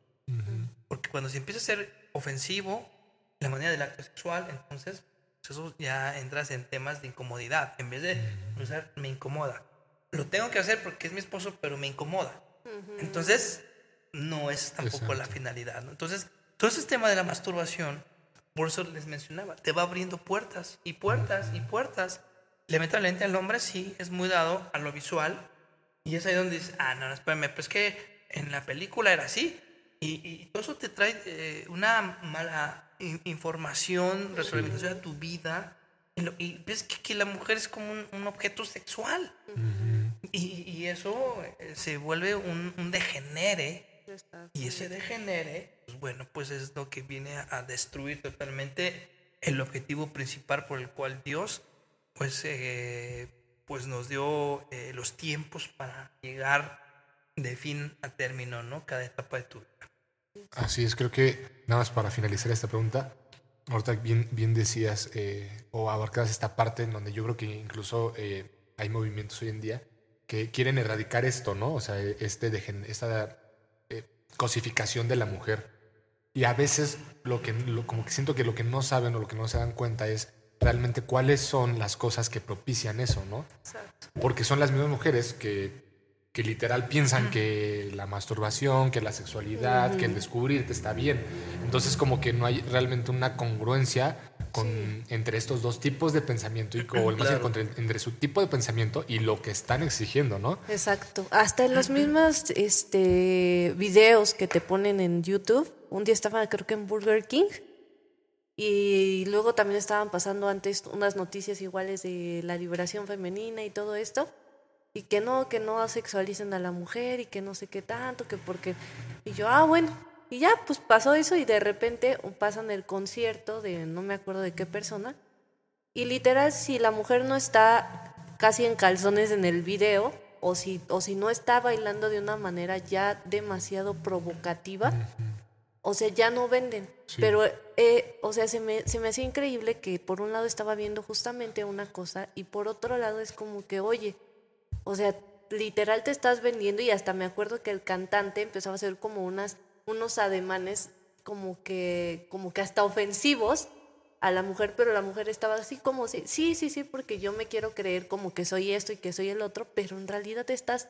Porque cuando se empieza a ser ofensivo la manera del acto sexual, entonces pues eso ya entras en temas de incomodidad. En vez de usar me incomoda, lo tengo que hacer porque es mi esposo, pero me incomoda. Uh -huh. Entonces, no es tampoco Exacto. la finalidad. ¿no? Entonces, todo ese tema de la masturbación, por eso les mencionaba, te va abriendo puertas y puertas uh -huh. y puertas. Lamentablemente el hombre sí es muy dado a lo visual y es ahí donde dice, ah, no, no, espérame, pues que en la película era así. Y, y todo eso te trae eh, una mala información, retroalimentación sí. a tu vida. Y, lo, y ves que, que, la mujer es como un, un objeto sexual. Uh -huh. Y, eso eh, se vuelve un, un degenere. Y ese degenere, pues bueno, pues es lo que viene a, destruir totalmente el objetivo principal por el cual Dios, pues, eh, pues nos dio eh, los tiempos para llegar de fin a término, ¿no? Cada etapa de tu vida. Así es, creo que nada más para finalizar esta pregunta, ahorita bien, bien decías eh, o abarcas esta parte en donde yo creo que incluso eh, hay movimientos hoy en día que quieren erradicar esto, ¿no? O sea, este dejen- esta eh, cosificación de la mujer. Y a veces lo que, lo- como que siento que lo que no saben o lo que no se dan cuenta es realmente cuáles son las cosas que propician eso, ¿no? Porque son las mismas mujeres que, que literal piensan que la masturbación, que la sexualidad, que el descubrirte está bien. Entonces como que no hay realmente una congruencia con, entre estos dos tipos de pensamiento y o el más bien Claro. contra- entre su tipo de pensamiento y lo que están exigiendo, ¿no? Exacto. Hasta en los mismos este, videos que te ponen en YouTube. Un día estaba creo que en Burger King. Y luego también estaban pasando antes unas noticias iguales de la liberación femenina y todo esto. Y que no, que no sexualicen a la mujer y que no sé qué tanto, que porque... Y yo, ah, bueno. Y ya, pues pasó eso y de repente pasan el concierto de no me acuerdo de qué persona. Y literal, si la mujer no está casi en calzones en el video, o si, o si no está bailando de una manera ya demasiado provocativa, o sea, ya no venden. Sí. Pero, eh, o sea, se me, se me hacía increíble que por un lado estaba viendo justamente una cosa y por otro lado es como que, oye, o sea, literal te estás vendiendo y hasta me acuerdo que el cantante empezaba a hacer como unas, unos ademanes como que, como que hasta ofensivos a la mujer, pero la mujer estaba así como, sí, sí, sí, sí, porque yo me quiero creer como que soy esto y que soy el otro, pero en realidad te estás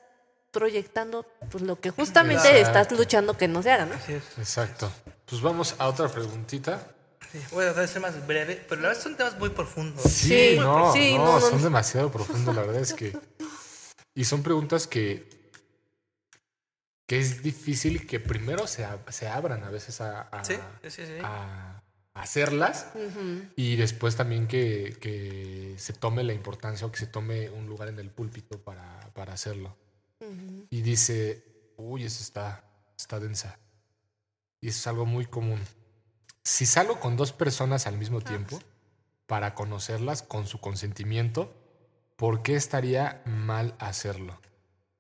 proyectando pues lo que justamente Exacto. estás luchando que no se haga, ¿no? Exacto. Pues vamos a otra preguntita. Sí, Voy a tratar de ser más breve, pero la verdad son temas muy profundos. Sí, Sí, no, sí, no, no, no, son demasiado profundos, la verdad es que... Y son preguntas que, que es difícil que primero se, ab- se abran a veces a, a- Sí, sí, sí. sí. a hacerlas Ujú. y después también que, que se tome la importancia o que se tome un lugar en el púlpito para, para hacerlo. Y dice, uy, eso está, está densa. Y eso es algo muy común. Si salgo con dos personas al mismo tiempo para conocerlas con su consentimiento, ¿por qué estaría mal hacerlo?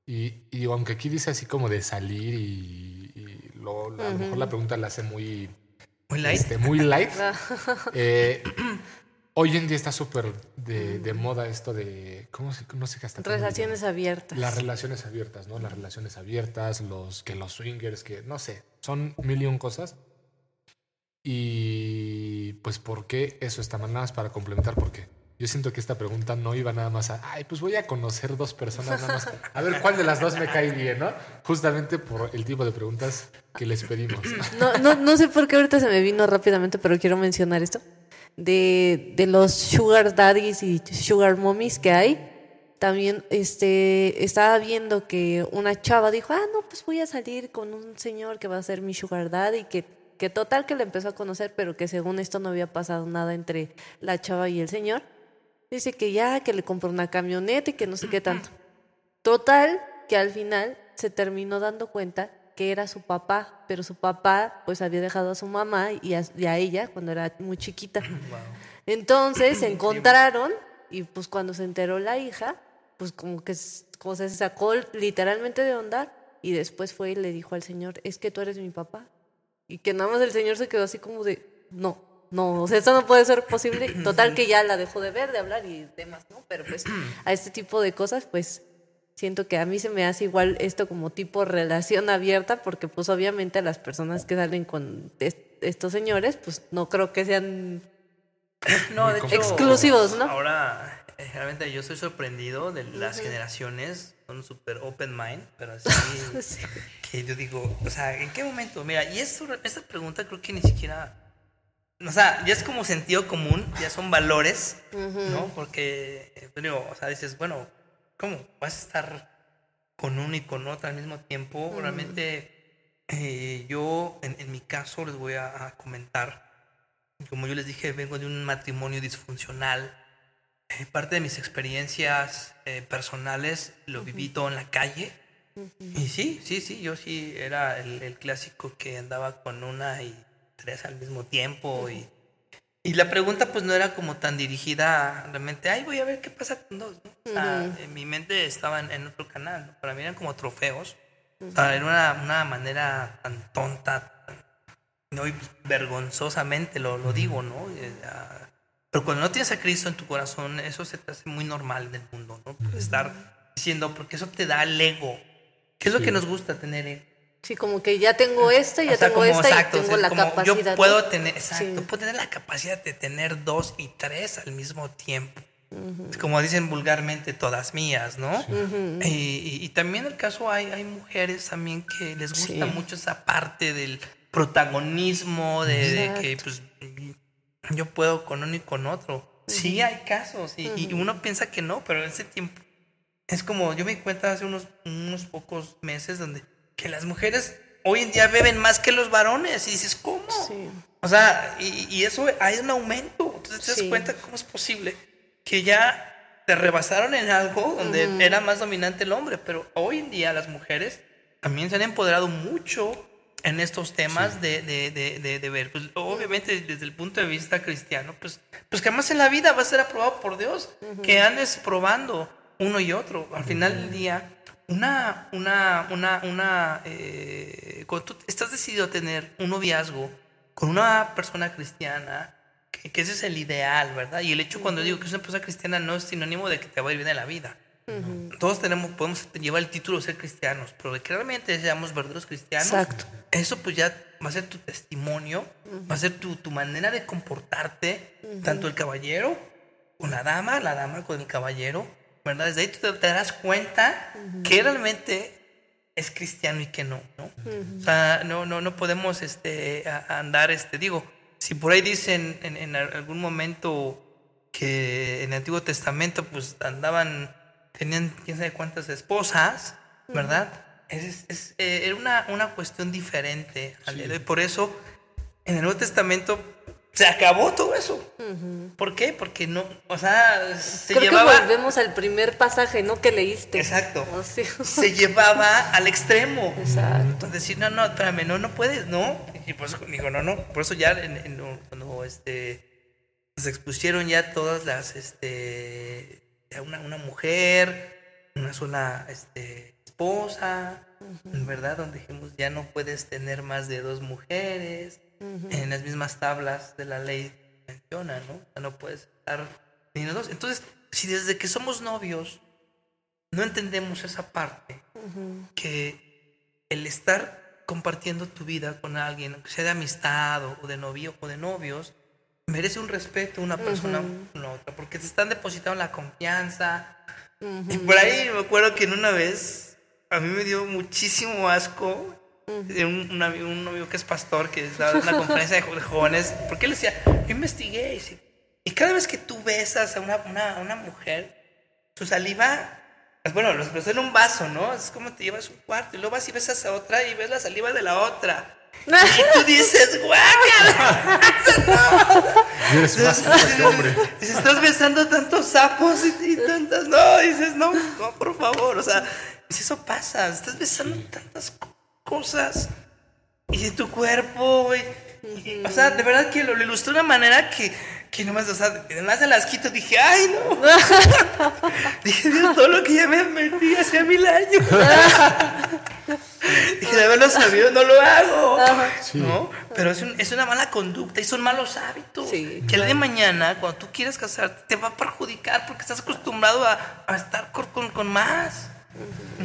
Y, y digo, aunque aquí dice así como de salir y, y luego a lo mejor la pregunta la hace muy, Muy light. este, muy light. Eh, hoy en día está súper de, de moda esto de, ¿cómo se, no sé qué hasta Relaciones abiertas. Las relaciones abiertas, ¿no? Las relaciones abiertas, los que los swingers, que no sé, son mil y un cosas. Y pues, ¿por qué eso está mal? Nada más para complementar, porque yo siento que esta pregunta no iba nada más a, ay, pues voy a conocer dos personas nada más. A ver cuál de las dos me cae bien, ¿no? Justamente por el tipo de preguntas que les pedimos. No, no, no sé por qué ahorita se me vino rápidamente, pero quiero mencionar esto. De, de los sugar daddies y sugar mommies que hay. También este, estaba viendo que una chava dijo, ah, no, pues voy a salir con un señor que va a ser mi sugar daddy, que, que total que le empezó a conocer, pero que según esto no había pasado nada entre la chava y el señor. Dice que ya, que le compró una camioneta y que no sé qué tanto. Total, que al final se terminó dando cuenta que era su papá, pero su papá pues había dejado a su mamá y a, y a ella cuando era muy chiquita. Entonces se encontraron y pues cuando se enteró la hija, pues como que como se sacó literalmente de onda y después fue y le dijo al señor, es que tú eres mi papá. Y que nada más el señor se quedó así como de, no, no, o sea, eso no puede ser posible. Total que ya la dejó de ver, de hablar y demás, ¿no? Pero pues a este tipo de cosas, pues siento que a mí se me hace igual esto como tipo relación abierta, porque pues obviamente las personas que salen con est- estos señores, pues no creo que sean... No, de hecho, Exclusivos, ¿no? Ahora, eh, realmente yo soy sorprendido de las generaciones, son súper open mind, pero así Sí. que yo digo, o sea, ¿en qué momento? Mira, y esto, esta pregunta creo que ni siquiera, o sea, ya es como sentido común, ya son valores, ¿no? Porque, pues digo, o sea, dices, bueno, ¿cómo vas a estar con uno y con otro al mismo tiempo? Realmente, eh, yo, en, en mi caso, les voy a, a comentar, como yo les dije, vengo de un matrimonio disfuncional. Eh, parte de mis experiencias eh, personales lo viví todo en la calle. Y sí, sí, sí, yo sí era el, el clásico que andaba con una y tres al mismo tiempo. Y, y la pregunta pues no era como tan dirigida realmente, ay, voy a ver qué pasa con dos. ¿no? O sea, en mi mente estaba en, en otro canal. ¿no? Para mí eran como trofeos. O sea, era una, una manera tan tonta, tan no, y vergonzosamente lo, lo digo, ¿no? Eh, ah, pero cuando no tienes a Cristo en tu corazón, eso se te hace muy normal en el mundo, ¿no? Estar diciendo, porque eso te da el ego. ¿Qué es lo que nos gusta tener ego? Sí, como que ya tengo esto, ya O sea, tengo como, esta exacto, y o tengo sea, la como capacidad. Yo puedo tener, exacto, Sí. puedo tener la capacidad de tener dos y tres al mismo tiempo. Como dicen vulgarmente, todas mías, ¿no? y, y- y también el caso hay, hay mujeres también que les gusta Sí. mucho esa parte del protagonismo, de, de que pues yo puedo con uno y con otro. Sí hay casos y, y uno piensa que no, pero en ese tiempo es como, yo me di cuenta hace unos, unos pocos meses donde que las mujeres hoy en día beben más que los varones y dices, ¿cómo? Sí. O sea, y, y eso hay un aumento. Entonces te das Sí. cuenta cómo es posible que ya te rebasaron en algo donde era más dominante el hombre, pero hoy en día las mujeres también se han empoderado mucho en estos temas de, de, de, de, de ver. Pues, obviamente desde el punto de vista cristiano, pues, pues que jamás en la vida va a ser aprobado por Dios, que andes probando uno y otro. Al final del día, una, una, una, una, eh, cuando tú estás decidido a tener un noviazgo con una persona cristiana, que, que ese es el ideal, ¿verdad? Y el hecho cuando digo que es una persona cristiana no es sinónimo de que te va a ir bien en la vida. Todos tenemos, podemos llevar el título de ser cristianos, pero de que realmente seamos verdaderos cristianos, Exacto. eso pues ya va a ser tu testimonio, va a ser tu, tu manera de comportarte, tanto el caballero con la dama, la dama con el caballero, ¿verdad? Desde ahí tú te, te darás cuenta que realmente es cristiano y que no, ¿no? O sea, no, no, no podemos este, a- andar, este, digo, si por ahí dicen en, en algún momento que en el Antiguo Testamento pues andaban, tenían quién sabe cuántas esposas, ¿verdad? Es, es- es, eh, era una, una cuestión diferente. hoy. Por eso, en el Nuevo Testamento se acabó todo eso. ¿Por qué? Porque no, o sea, se Creo llevaba... que volvemos al primer pasaje, ¿no? Que leíste. Exacto. Oh, sí. Se llevaba al extremo. Exacto. Decir, no, no, espérame, no, no puedes, no. Y por eso digo, no, no. Por eso ya en, en- cuando este, se expusieron ya todas las, este, ya una, una mujer, una sola este, esposa, ¿verdad? Donde dijimos, ya no puedes tener más de dos mujeres. En las mismas tablas de la ley menciona, ¿no? O sea, no puedes estar teniendo dos. Entonces, si desde que somos novios no entendemos esa parte, que el estar compartiendo tu vida con alguien, aunque sea de amistad o de novio o de novios, merece un respeto una persona con la otra, porque te están depositando la confianza. Y por ahí me acuerdo que en una vez a mí me dio muchísimo asco un, un amigo, un amigo que es pastor, que estaba en una conferencia de jóvenes, porque él decía, yo investigué, y, dice, y cada vez que tú besas a una, una, una mujer, su saliva, bueno, lo expresó en un vaso, ¿no? Es como te llevas un cuarto, y luego vas y besas a otra y ves la saliva de la otra. Y tú dices, guácala. Y eres más fuerte que hombre. Dices, estás besando tantos sapos y, y tantas. No, dices, no, no, por favor. O sea, dices, eso pasa. Estás besando tantas co- cosas. Y de tu cuerpo, güey. O sea, de verdad que lo, lo ilustró de una manera que, que nomás, o sea, además de las quito, dije, ay, no. dije, Dios, todo lo que ya me metí hace mil años. dije, de haberlo sabido, no lo hago. Sí. ¿No? Pero es, un- es una mala conducta y son malos hábitos. Sí, que el día de mañana, cuando tú quieras casarte, te va a perjudicar porque estás acostumbrado a, a estar con, con, con más.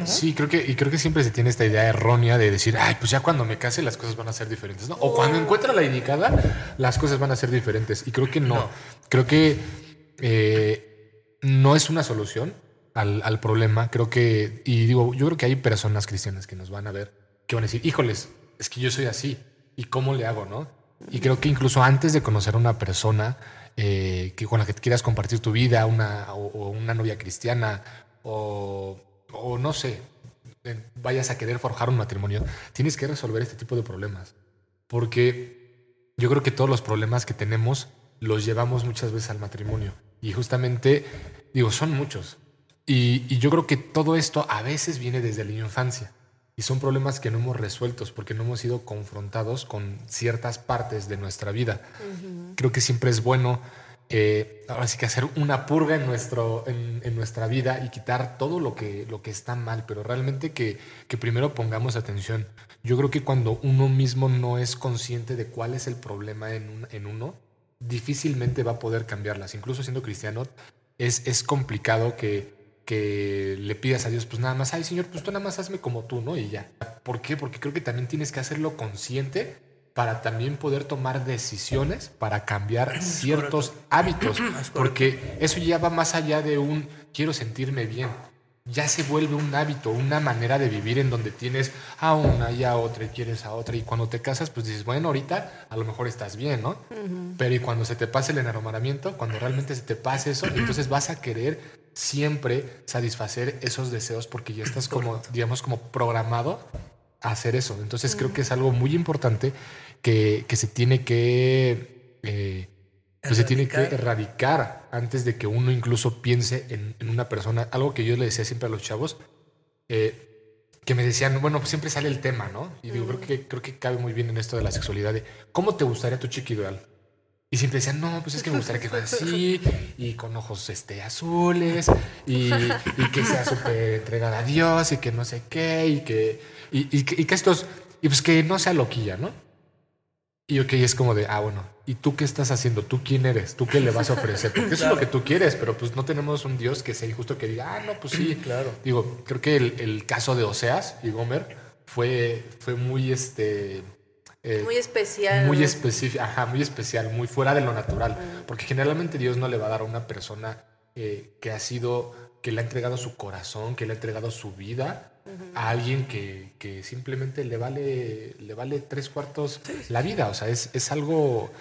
Sí, creo que, y creo que siempre se tiene esta idea errónea de decir, ay, pues ya cuando me case las cosas van a ser diferentes, ¿no? O cuando encuentre la indicada, las cosas van a ser diferentes. Y creo que no. No. Creo que eh, no es una solución al, al problema. Creo que, y digo, yo creo que hay personas cristianas que nos van a ver, que van a decir, híjoles, es que yo soy así. ¿Y cómo le hago, no? Y creo que incluso antes de conocer a una persona eh, que con la que quieras compartir tu vida, una, o, o una novia cristiana, o, o no sé, vayas a querer forjar un matrimonio, tienes que resolver este tipo de problemas. Porque yo creo que todos los problemas que tenemos los llevamos muchas veces al matrimonio. Y justamente, digo, son muchos. Y, y yo creo que todo esto a veces viene desde la infancia. Y son problemas que no hemos resueltos porque no hemos sido confrontados con ciertas partes de nuestra vida. Creo que siempre es bueno eh, ahora sí que hacer una purga en, nuestro, en, nuestra vida y quitar todo lo que, lo que está mal, pero realmente que, que primero pongamos atención. Yo creo que cuando uno mismo no es consciente de cuál es el problema en, en uno, difícilmente va a poder cambiarlas. Incluso siendo cristiano, es, es complicado que, que le pidas a Dios, pues nada más, ay Señor, pues tú nada más hazme como tú, ¿no? Y ya. ¿Por qué? Porque creo que también tienes que hacerlo consciente para también poder tomar decisiones para cambiar ciertos hábitos, porque eso ya va más allá de un quiero sentirme bien. Ya se vuelve un hábito, una manera de vivir en donde tienes a una y a otra y quieres a otra. Y cuando te casas, pues dices, bueno, ahorita a lo mejor estás bien, ¿no? Pero y cuando se te pase el enamoramiento, cuando realmente se te pase eso, entonces vas a querer siempre satisfacer esos deseos porque ya estás como, digamos, como programado a hacer eso. Entonces creo que es algo muy importante que, se tiene que... Eh, pues se tiene que erradicar antes de que uno incluso piense en, una persona. Algo que yo le decía siempre a los chavos, eh, que me decían, bueno, pues siempre sale el tema, ¿no? Y digo, creo, que, creo que cabe muy bien en esto de la sexualidad, de cómo te gustaría tu chico ideal. Y siempre decían, no, pues es que me gustaría que fuera así, y con ojos este, azules, y, que sea súper entregada a Dios, y que no sé qué, y que, y, que estos, y pues que no sea loquilla, ¿no? Y ok, es como de, ah, bueno, ¿y tú qué estás haciendo? ¿Tú quién eres? ¿Tú qué le vas a ofrecer? Porque eso es lo que tú quieres, pero pues no tenemos un Dios que sea injusto que diga, ah, no, pues sí. Claro. Digo, creo que el, caso de Oseas y Gomer fue, fue muy, este... Eh, muy especial. Muy específico, ajá, muy especial, muy fuera de lo natural. Porque generalmente Dios no le va a dar a una persona eh, que ha sido, que le ha entregado su corazón, que le ha entregado su vida, a alguien que, que, simplemente le vale, le vale tres cuartos la vida. O sea, es, es algo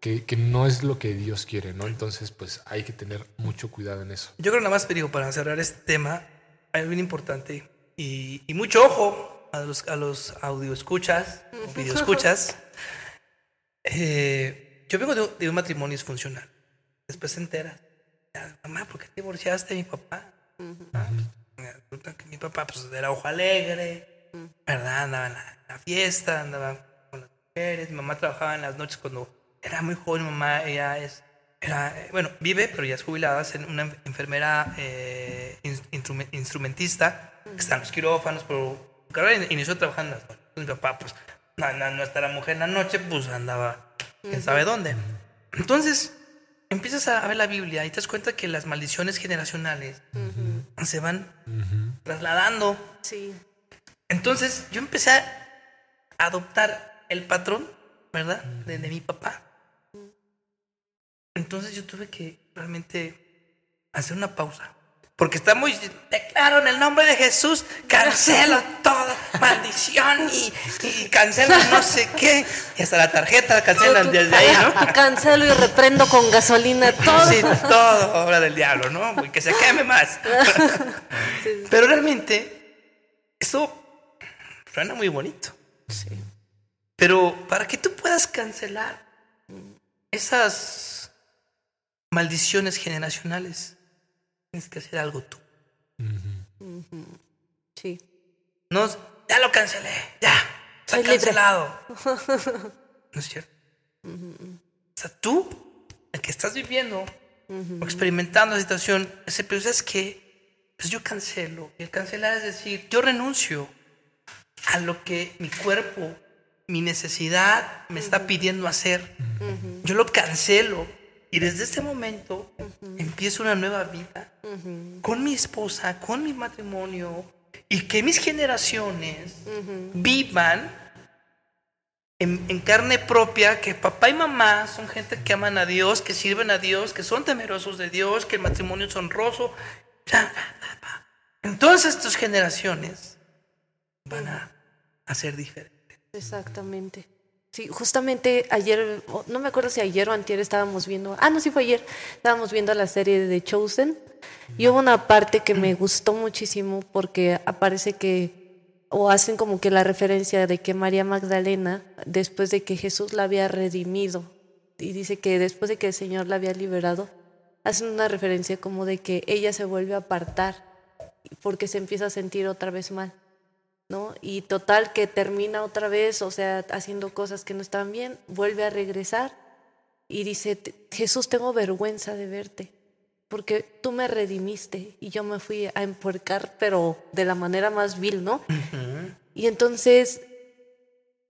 que, que, no es lo que Dios quiere, ¿no? Entonces, pues hay que tener mucho cuidado en eso. Yo creo nada más, digo, para cerrar este tema, hay bien importante y, y mucho ojo a los, a los audio escuchas, o video escuchas. Eh, yo vengo de, de, un matrimonio disfuncional. Después se entera. Mamá, ¿por qué te divorciaste de mi papá? Que mi papá pues, era ojo alegre, ¿verdad? Andaba en la, fiesta, andaba con las mujeres. Mi mamá trabajaba en las noches cuando era muy joven. Mi mamá, ella es, era, eh, bueno, vive, pero ya es jubilada, es una enfermera eh, instrumentista, que está en los quirófanos, pero carrera inició trabajando en las noches. mi papá, pues, nuestra mujer en la noche, pues andaba, quién sabe dónde. Entonces, empiezas a ver la Biblia y te das cuenta que las maldiciones generacionales se van trasladando. Sí. Entonces yo empecé a adoptar el patrón, ¿verdad? De, mi papá. Entonces yo tuve que realmente hacer una pausa. Porque está muy. Declaro en el nombre de Jesús, cancelo toda maldición y, cancelo no sé qué. Y hasta la tarjeta la cancelan desde ahí, ¿no? Cancelo y reprendo con gasolina todo. Sí, todo, obra del diablo, ¿no? Y que se queme más. Pero realmente, eso suena muy bonito. Sí. Pero para que tú puedas cancelar esas maldiciones generacionales, Tienes que hacer algo tú. Sí. No, ya lo cancelé, ya, está cancelado. ¿No es cierto? O sea, tú, el que estás viviendo o experimentando la situación, ese pero es que pues yo cancelo. Y el cancelar es decir, yo renuncio a lo que mi cuerpo, mi necesidad me está pidiendo hacer. Yo lo cancelo y desde ese momento empiezo una nueva vida con mi esposa, con mi matrimonio, y que mis generaciones vivan en, carne propia, que papá y mamá son gente que aman a Dios, que sirven a Dios, que son temerosos de Dios, que el matrimonio es honroso. Entonces tus generaciones van a, a ser diferentes. Exactamente. Sí, justamente ayer, no me acuerdo si ayer o antier estábamos viendo, ah, no, sí fue ayer, estábamos viendo la serie de Chosen y hubo una parte que me gustó muchísimo porque aparece que, o hacen como que la referencia de que María Magdalena, después de que Jesús la había redimido, y dice que después de que el Señor la había liberado, hacen una referencia como de que ella se vuelve a apartar porque se empieza a sentir otra vez mal. ¿No? Y total que termina otra vez, o sea, haciendo cosas que no estaban bien, vuelve a regresar y dice, Jesús, tengo vergüenza de verte, porque tú me redimiste y yo me fui a empuercar, pero de la manera más vil, ¿no? Y entonces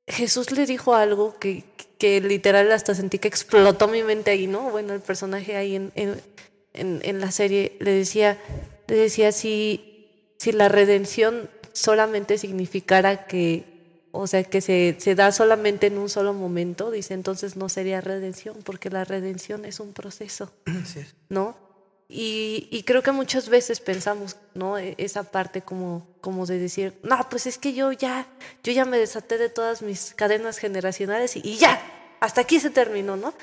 Jesús le dijo algo que, que literal hasta sentí que explotó mi mente ahí, ¿no? Bueno, el personaje ahí en, en, en, la serie le decía, le decía si, si la redención solamente significara que o sea, que se, se, da solamente en un solo momento, dice, entonces no sería redención, porque la redención es un proceso, ¿no? Y, y, creo que muchas veces pensamos, ¿no? E, esa parte como, como de decir, no, pues es que yo ya, yo ya me desaté de todas mis cadenas generacionales y, y ya, hasta aquí se terminó, ¿no?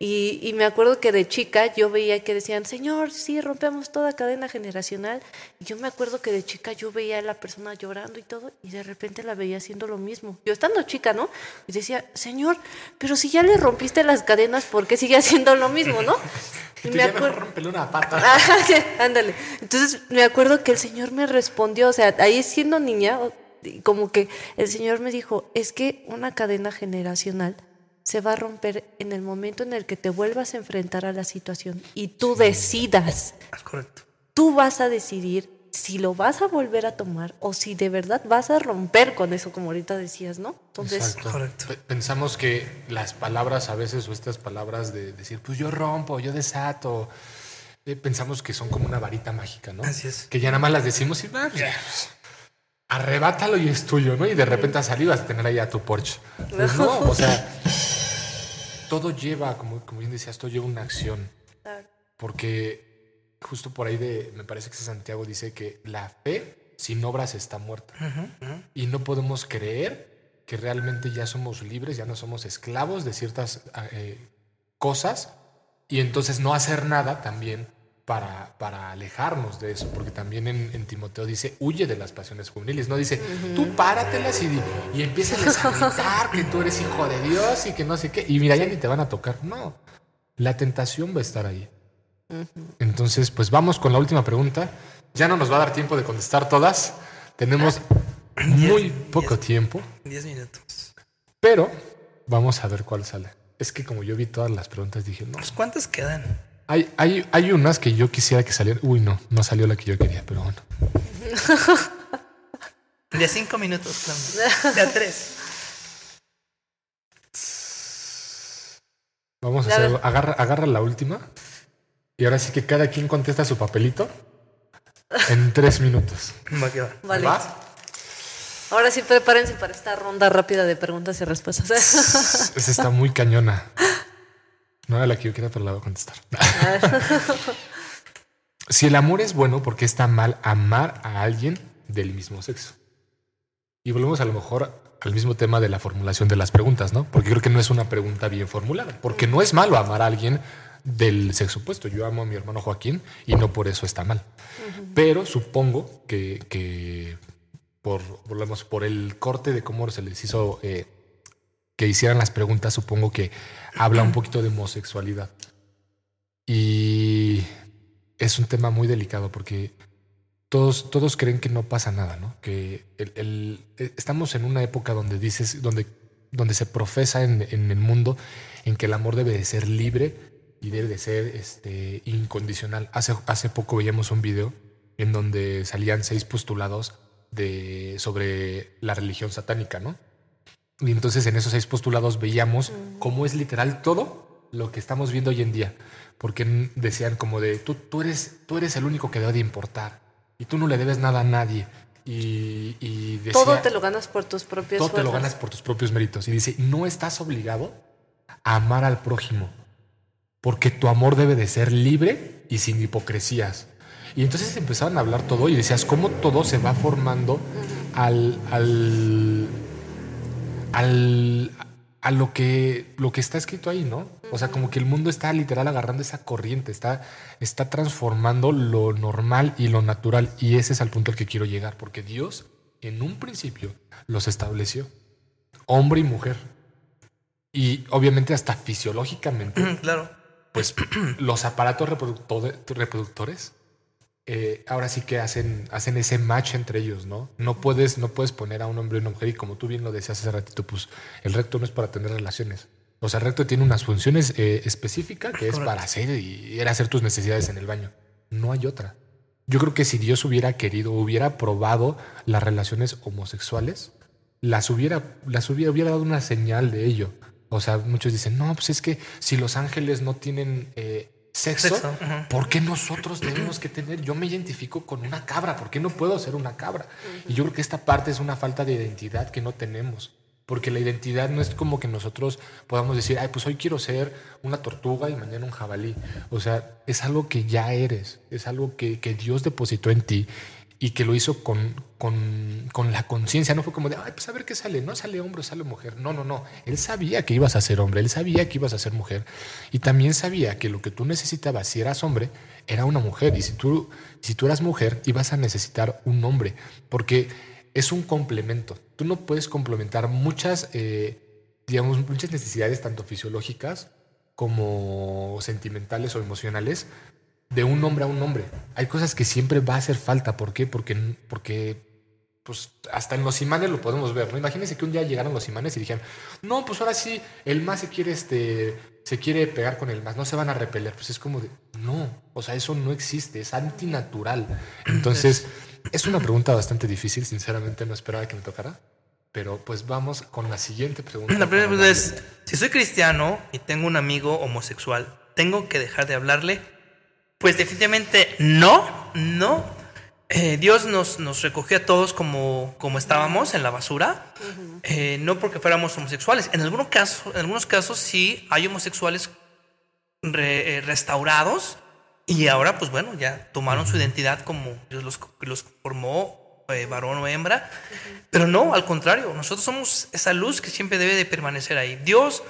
Y, y, me acuerdo que de chica yo veía que decían, Señor, sí, rompemos toda cadena generacional. Y yo me acuerdo que de chica yo veía a la persona llorando y todo, y de repente la veía haciendo lo mismo. Yo estando chica, ¿no? Y decía, Señor, pero si ya le rompiste las cadenas, ¿por qué sigue haciendo lo mismo, no? Y me acuerdo. una pata. ándale. Entonces me acuerdo que el Señor me respondió, o sea, ahí siendo niña, como que el Señor me dijo, es que una cadena generacional se va a romper en el momento en el que te vuelvas a enfrentar a la situación y tú decidas. correcto. Tú vas a decidir si lo vas a volver a tomar o si de verdad vas a romper con eso, como ahorita decías, ¿no? Entonces, Correcto. pensamos que las palabras a veces o estas palabras de decir, pues yo rompo, yo desato, eh, pensamos que son como una varita mágica, ¿no? Así es. Que ya nada más las decimos y va, pues, arrebátalo y es tuyo, ¿no? Y de repente has salido a tener ahí a tu Porsche. Pues no, o sea, todo lleva, como, como bien decías, todo lleva una acción. Porque justo por ahí de, me parece que Santiago dice que la fe sin obras está muerta. Y no podemos creer que realmente ya somos libres, ya no somos esclavos de ciertas eh, cosas. Y entonces no hacer nada también para, para, alejarnos de eso, porque también en, Timoteo dice, huye de las pasiones juveniles, no dice, tú páratelas y, y empieza a gritar que tú eres hijo de Dios y que no sé qué, y mira, ya ni te van a tocar, no, la tentación va a estar ahí. Entonces, pues vamos con la última pregunta, ya no nos va a dar tiempo de contestar todas, tenemos muy poco tiempo. Diez minutos. Pero vamos a ver cuál sale. Es que como yo vi todas las preguntas, dije, no. Pues ¿Cuántas quedan? Hay, hay, hay unas que yo quisiera que salieran. Uy, no, no salió la que yo quería, pero bueno. De cinco minutos, De a tres. Vamos a hacer. Agarra, agarra la última. Y ahora sí que cada quien contesta su papelito en tres minutos. Va Vale. Ahora sí, prepárense para esta ronda rápida de preguntas y respuestas. Esa está muy cañona. No era la que yo quería, pero la voy a contestar. si el amor es bueno, ¿por qué está mal amar a alguien del mismo sexo? Y volvemos a lo mejor al mismo tema de la formulación de las preguntas, ¿no? Porque creo que no es una pregunta bien formulada, porque no es malo amar a alguien del sexo opuesto. Yo amo a mi hermano Joaquín y no por eso está mal. Pero supongo que, por, volvemos, por el corte de cómo se les hizo eh, que hicieran las preguntas, supongo que habla un poquito de homosexualidad. Y es un tema muy delicado porque todos, todos creen que no pasa nada, ¿no? Que el, estamos en una época donde dices, donde, donde se profesa en, en, el mundo en que el amor debe de ser libre y debe de ser este, incondicional. Hace, hace poco veíamos un video en donde salían seis postulados de, sobre la religión satánica, ¿no? Y entonces en esos seis postulados veíamos cómo es literal todo lo que estamos viendo hoy en día. Porque decían como de, tú, tú, eres, tú eres el único que debe de importar y tú no le debes nada a nadie. Y, y todo te lo ganas por tus propios Todo te lo ganas por tus propios méritos. Y dice, no estás obligado a amar al prójimo, porque tu amor debe de ser libre y sin hipocresías. Y entonces empezaron a hablar todo y decías, cómo todo se va formando al, al al, a lo que, lo que está escrito ahí, ¿no? O sea, como que el mundo está literal agarrando esa corriente, está, está transformando lo normal y lo natural. Y ese es el punto al que quiero llegar, porque Dios en un principio los estableció, hombre y mujer. Y obviamente hasta fisiológicamente, claro. pues los aparatos reproductores eh, ahora sí que hacen, hacen ese match entre ellos, ¿no? No puedes, no puedes poner a un hombre y una mujer y como tú bien lo decías hace ratito, pues el recto no es para tener relaciones. O sea, el recto tiene unas funciones eh, específicas que es para hacer y era hacer tus necesidades en el baño. No hay otra. Yo creo que si Dios hubiera querido, hubiera probado las relaciones homosexuales, las hubiera, las hubiera, hubiera dado una señal de ello. O sea, muchos dicen, no, pues es que si los ángeles no tienen eh, sexo, ¿por qué nosotros tenemos que tener? Yo me identifico con una cabra, ¿por qué no puedo ser una cabra? Y yo creo que esta parte es una falta de identidad que no tenemos. Porque la identidad no es como que nosotros podamos decir, ay, pues hoy quiero ser una tortuga y mañana un jabalí. O sea, es algo que ya eres, es algo que, que Dios depositó en ti y que lo hizo con, con, con la conciencia. No fue como de, ay, pues a ver qué sale. No sale hombre, sale mujer. No, no, no. Él sabía que ibas a ser hombre, él sabía que ibas a ser mujer. Y también sabía que lo que tú necesitabas si eras hombre era una mujer. Y si tú, si tú eras mujer, ibas a necesitar un hombre. Porque es un complemento. Tú no puedes complementar muchas, eh, digamos, muchas necesidades, tanto fisiológicas como sentimentales o emocionales, de un hombre a un hombre. Hay cosas que siempre va a hacer falta. ¿Por qué? Porque, porque pues hasta en los imanes lo podemos ver. ¿no? Imagínense que un día llegaron los imanes y dijeron, no, pues ahora sí, el más se quiere, este, se quiere pegar con el más, no se van a repeler. Pues es como de, no, o sea, eso no existe, es antinatural. Entonces, es una pregunta bastante difícil, sinceramente no esperaba que me tocara. Pero pues vamos con la siguiente pregunta. La primera pregunta es, si soy cristiano y tengo un amigo homosexual, ¿tengo que dejar de hablarle? Pues definitivamente no, no. Eh, Dios nos, nos recogió a todos como, como estábamos en la basura, eh, no porque fuéramos homosexuales. En algunos casos, en algunos casos sí hay homosexuales eh, restaurados y ahora pues bueno, ya tomaron su identidad como Dios los, los formó, varón o hembra. Pero no, al contrario, nosotros somos esa luz que siempre debe de permanecer ahí. Dios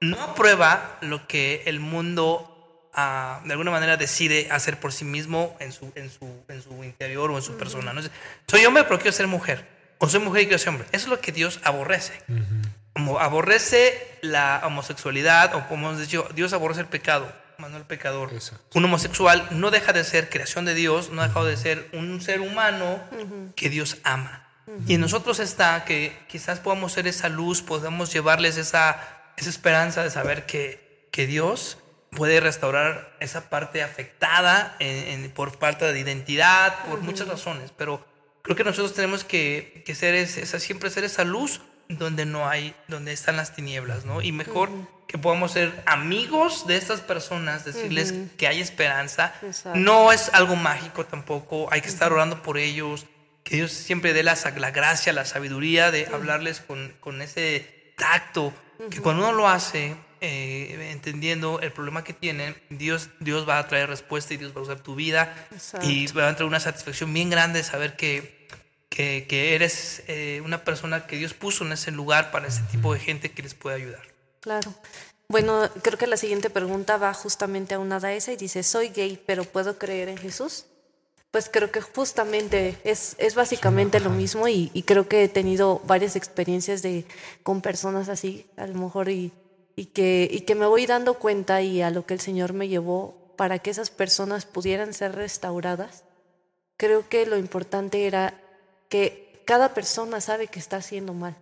no aprueba lo que el mundo de alguna manera decide hacer por sí mismo en su, en su, en su interior o en su persona. ¿no? Soy hombre pero quiero ser mujer. O soy mujer y quiero ser hombre. Eso es lo que Dios aborrece. Como aborrece la homosexualidad o como hemos dicho, Dios aborrece el pecado, no el pecador. Un homosexual no deja de ser creación de Dios, no deja de ser un ser humano que Dios ama. Y en nosotros está que quizás podamos ser esa luz, podamos llevarles esa, esa esperanza de saber que, que Dios puede restaurar esa parte afectada por falta de identidad, por muchas razones, pero creo que nosotros tenemos que, ser esa, siempre ser esa luz donde no hay, donde están las tinieblas, ¿no? Y mejor que podamos ser amigos de estas personas, decirles que hay esperanza. No es algo mágico tampoco, hay que estar orando por ellos, que Dios siempre dé la, la gracia, la sabiduría de hablarles con, con ese tacto, que cuando uno lo hace, eh, entendiendo el problema que tienen, Dios, Dios va a traer respuesta y Dios va a usar tu vida y va a traer una satisfacción bien grande saber que, que, eres eh, una persona que Dios puso en ese lugar para ese tipo de gente que les puede ayudar. Claro. Bueno, creo que la siguiente pregunta va justamente a una de esa y dice, soy gay, pero ¿puedo creer en Jesús? Pues creo que justamente es, es básicamente lo mismo y, y, creo que he tenido varias experiencias de, con personas así, a lo mejor y y que, y que me voy dando cuenta y a lo que el Señor me llevó para que esas personas pudieran ser restauradas, creo que lo importante era que cada persona sabe que está haciendo mal.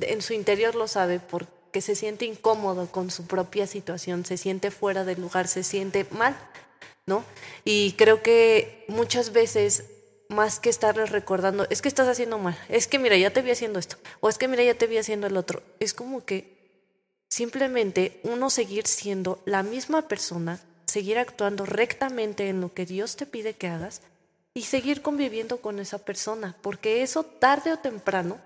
En su interior lo sabe porque se siente incómodo con su propia situación, se siente fuera del lugar, se siente mal, ¿no? Y creo que muchas veces más que estarles recordando, es que estás haciendo mal, es que mira, ya te vi haciendo esto, o es que mira, ya te vi haciendo el otro, es como que Simplemente uno seguir siendo la misma persona, seguir actuando rectamente en lo que Dios te pide que hagas y seguir conviviendo con esa persona, porque eso tarde o temprano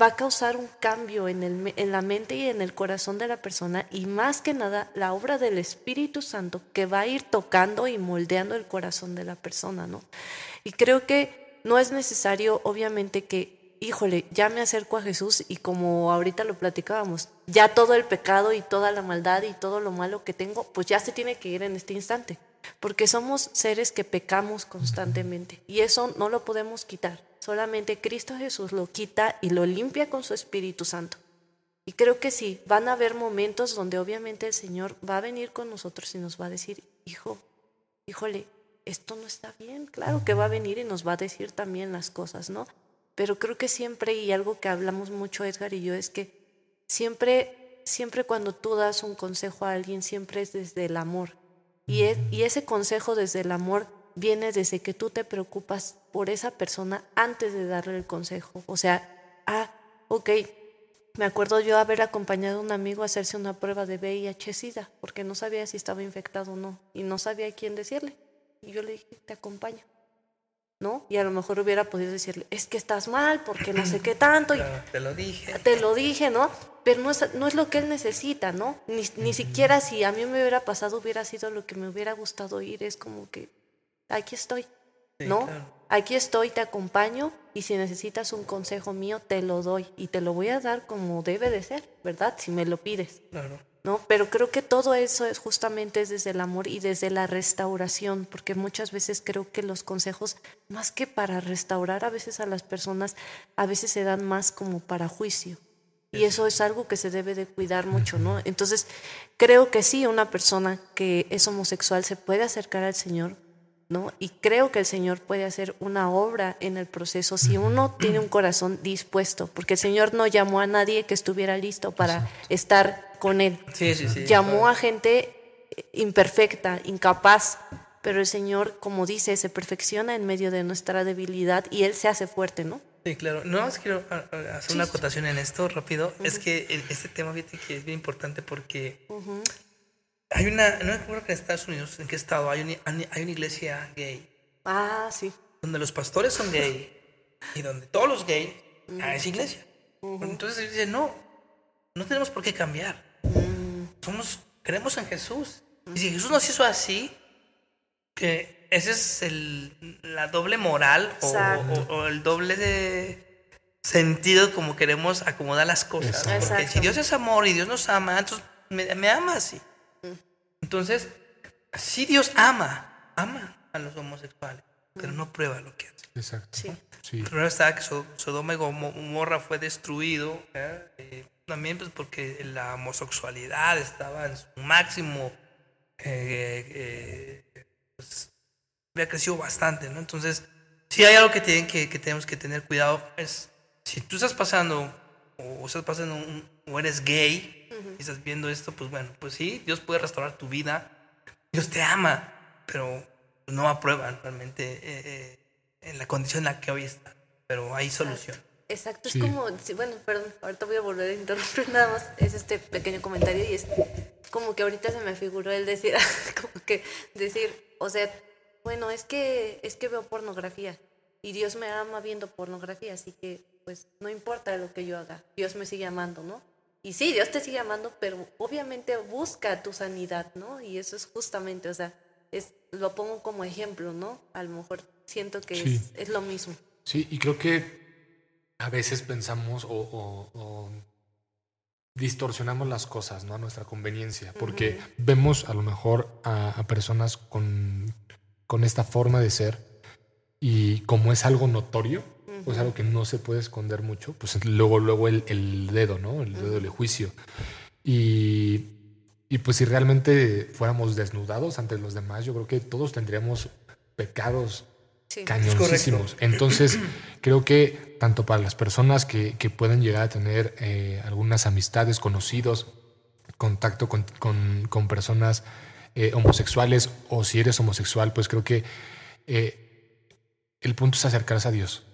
va a causar un cambio en, el, en la mente y en el corazón de la persona y más que nada la obra del Espíritu Santo que va a ir tocando y moldeando el corazón de la persona, ¿no? Y creo que no es necesario, obviamente, que híjole, ya me acerco a Jesús y como ahorita lo platicábamos, ya todo el pecado y toda la maldad y todo lo malo que tengo, pues ya se tiene que ir en este instante, porque somos seres que pecamos constantemente y eso no lo podemos quitar. Solamente Cristo Jesús lo quita y lo limpia con su Espíritu Santo. Y creo que sí, van a haber momentos donde obviamente el Señor va a venir con nosotros y nos va a decir, hijo, híjole, esto no está bien. Claro que va a venir y nos va a decir también las cosas, ¿no? Pero creo que siempre, y algo que hablamos mucho Edgar y yo, es que siempre siempre cuando tú das un consejo a alguien, siempre es desde el amor. Y, es, y ese consejo desde el amor viene desde que tú te preocupas por esa persona antes de darle el consejo. O sea, ah, ok, me acuerdo yo haber acompañado a un amigo a hacerse una prueba de VIH-Sida, porque no sabía si estaba infectado o no, y no sabía a quién decirle. Y yo le dije, te acompaño. ¿No? Y a lo mejor hubiera podido decirle, es que estás mal, porque no sé qué tanto. Y te lo dije. Te lo dije, ¿no? Pero no es, no es lo que él necesita, ¿no? Ni, ni siquiera si a mí me hubiera pasado hubiera sido lo que me hubiera gustado oír. Es como que, aquí estoy, ¿no? Aquí estoy, te acompaño y si necesitas un consejo mío, te lo doy y te lo voy a dar como debe de ser, ¿verdad? Si me lo pides. Claro. ¿No? Pero creo que todo eso es justamente desde el amor y desde la restauración, porque muchas veces creo que los consejos, más que para restaurar a veces a las personas, a veces se dan más como para juicio. Y eso es algo que se debe de cuidar mucho, ¿no? Entonces, creo que sí, una persona que es homosexual se puede acercar al Señor, ¿no? Y creo que el Señor puede hacer una obra en el proceso si uno tiene un corazón dispuesto, porque el Señor no llamó a nadie que estuviera listo para estar con Él. Sí, sí, sí. Llamó a gente imperfecta, incapaz, pero el Señor, como dice, se perfecciona en medio de nuestra debilidad y Él se hace fuerte, ¿no? Sí, claro. No, más quiero ah, ah, hacer una acotación en esto rápido. Es que este tema, fíjate que es bien importante porque hay una, no me acuerdo que en Estados Unidos, en qué estado, hay una, hay una iglesia gay, Ah, sí. donde los pastores son gay y donde todos los gays a esa iglesia. Entonces él dice, no, no tenemos por qué cambiar. Somos, creemos en Jesús. Y si Jesús nos hizo así, que ese es el, la doble moral o, Exacto. o- o el doble de sentido como queremos acomodar las cosas. Exacto. Porque si Dios es amor y Dios nos ama, entonces me, me ama así. Entonces, si Dios ama, ama a los homosexuales, pero no prueba lo que hace. Exacto. Sí. Sí. Primero estaba que So- Sodoma y Gomorra fue destruido, ¿eh? Eh, también pues porque la homosexualidad estaba en su máximo, eh, eh, pues, había crecido bastante, ¿no? Entonces, si hay algo que, tienen que, que tenemos que tener cuidado, es si tú estás pasando o estás pasando un- o eres gay y estás viendo esto, pues bueno, pues sí, Dios puede restaurar tu vida, Dios te ama, pero no aprueba realmente eh, eh, en la condición en la que hoy está, pero hay solución. Exacto, Sí. es como, sí, bueno, perdón, ahorita voy a volver a interrumpir nada más, es este pequeño comentario y es como que ahorita se me figuró el decir, como que decir, o sea, bueno, es que, es que veo pornografía y Dios me ama viendo pornografía, así que pues no importa lo que yo haga, Dios me sigue amando, ¿no? Y sí, Dios te sigue amando, pero obviamente busca tu sanidad, ¿no? Y eso es justamente, o sea, es, lo pongo como ejemplo, ¿no? A lo mejor siento que Sí. es, es lo mismo. Sí, y creo que a veces pensamos o, o- o distorsionamos las cosas, ¿no? A nuestra conveniencia, porque vemos a lo mejor a, a personas con, con esta forma de ser y como es algo notorio, o es algo que no se puede esconder mucho, pues luego, luego el, el dedo, ¿no? El dedo del juicio. Y, y pues si realmente fuéramos desnudados ante los demás, yo creo que todos tendríamos pecados Sí. cañoncísimos. Entonces, creo que tanto para las personas que, que pueden llegar a tener eh, algunas amistades, conocidos, contacto con, con- con personas eh, homosexuales, o si eres homosexual, pues creo que eh, el punto es acercarse a Dios.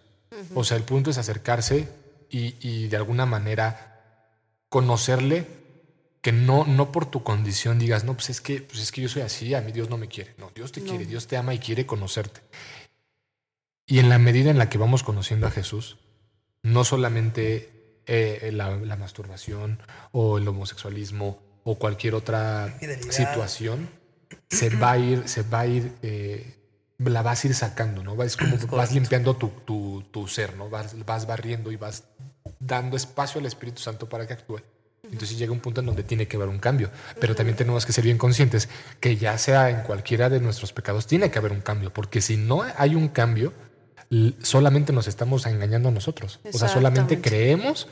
O sea, el punto es acercarse y, y de alguna manera conocerle que no, no por tu condición digas, no, pues es que, pues es que yo soy así, a mí Dios no me quiere. No, Dios te No. quiere, Dios te ama y quiere conocerte. Y en la medida en la que vamos conociendo a Jesús, no solamente eh, la, la masturbación o el homosexualismo o cualquier otra situación, se va a ir, se va a ir, eh, la vas a ir sacando, ¿no? Es como vas limpiando tu, tu, tu ser, ¿no? Vas, vas barriendo y vas dando espacio al Espíritu Santo para que actúe. Entonces llega un punto en donde tiene que haber un cambio. Pero también tenemos que ser bien conscientes que ya sea en cualquiera de nuestros pecados, tiene que haber un cambio. Porque si no hay un cambio, solamente nos estamos engañando a nosotros. O sea, solamente creemos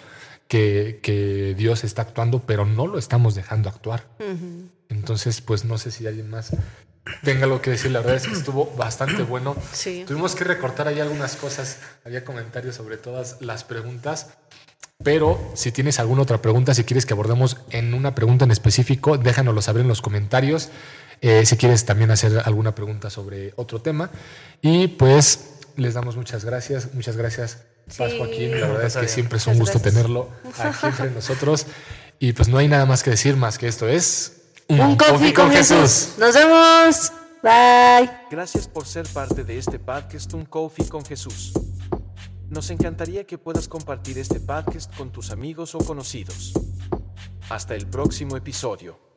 que, que Dios está actuando, pero no lo estamos dejando actuar. Entonces, pues no sé si alguien más tenga algo que decir. La verdad es que estuvo bastante bueno. Sí. Tuvimos que recortar ahí algunas cosas. Había comentarios sobre todas las preguntas. Pero si tienes alguna otra pregunta, si quieres que abordemos en una pregunta en específico, déjanoslo saber en los comentarios. Eh, si quieres también hacer alguna pregunta sobre otro tema. Y pues les damos muchas gracias. Muchas gracias, Paz Sí. Joaquín. La verdad es que siempre es un gusto tenerlo aquí entre nosotros. Y pues no hay nada más que decir más que esto es Un coffee con Jesús. Nos vemos. Bye. Gracias por ser parte de este podcast Un Coffee con Jesús. Nos encantaría que puedas compartir este podcast con tus amigos o conocidos. Hasta el próximo episodio.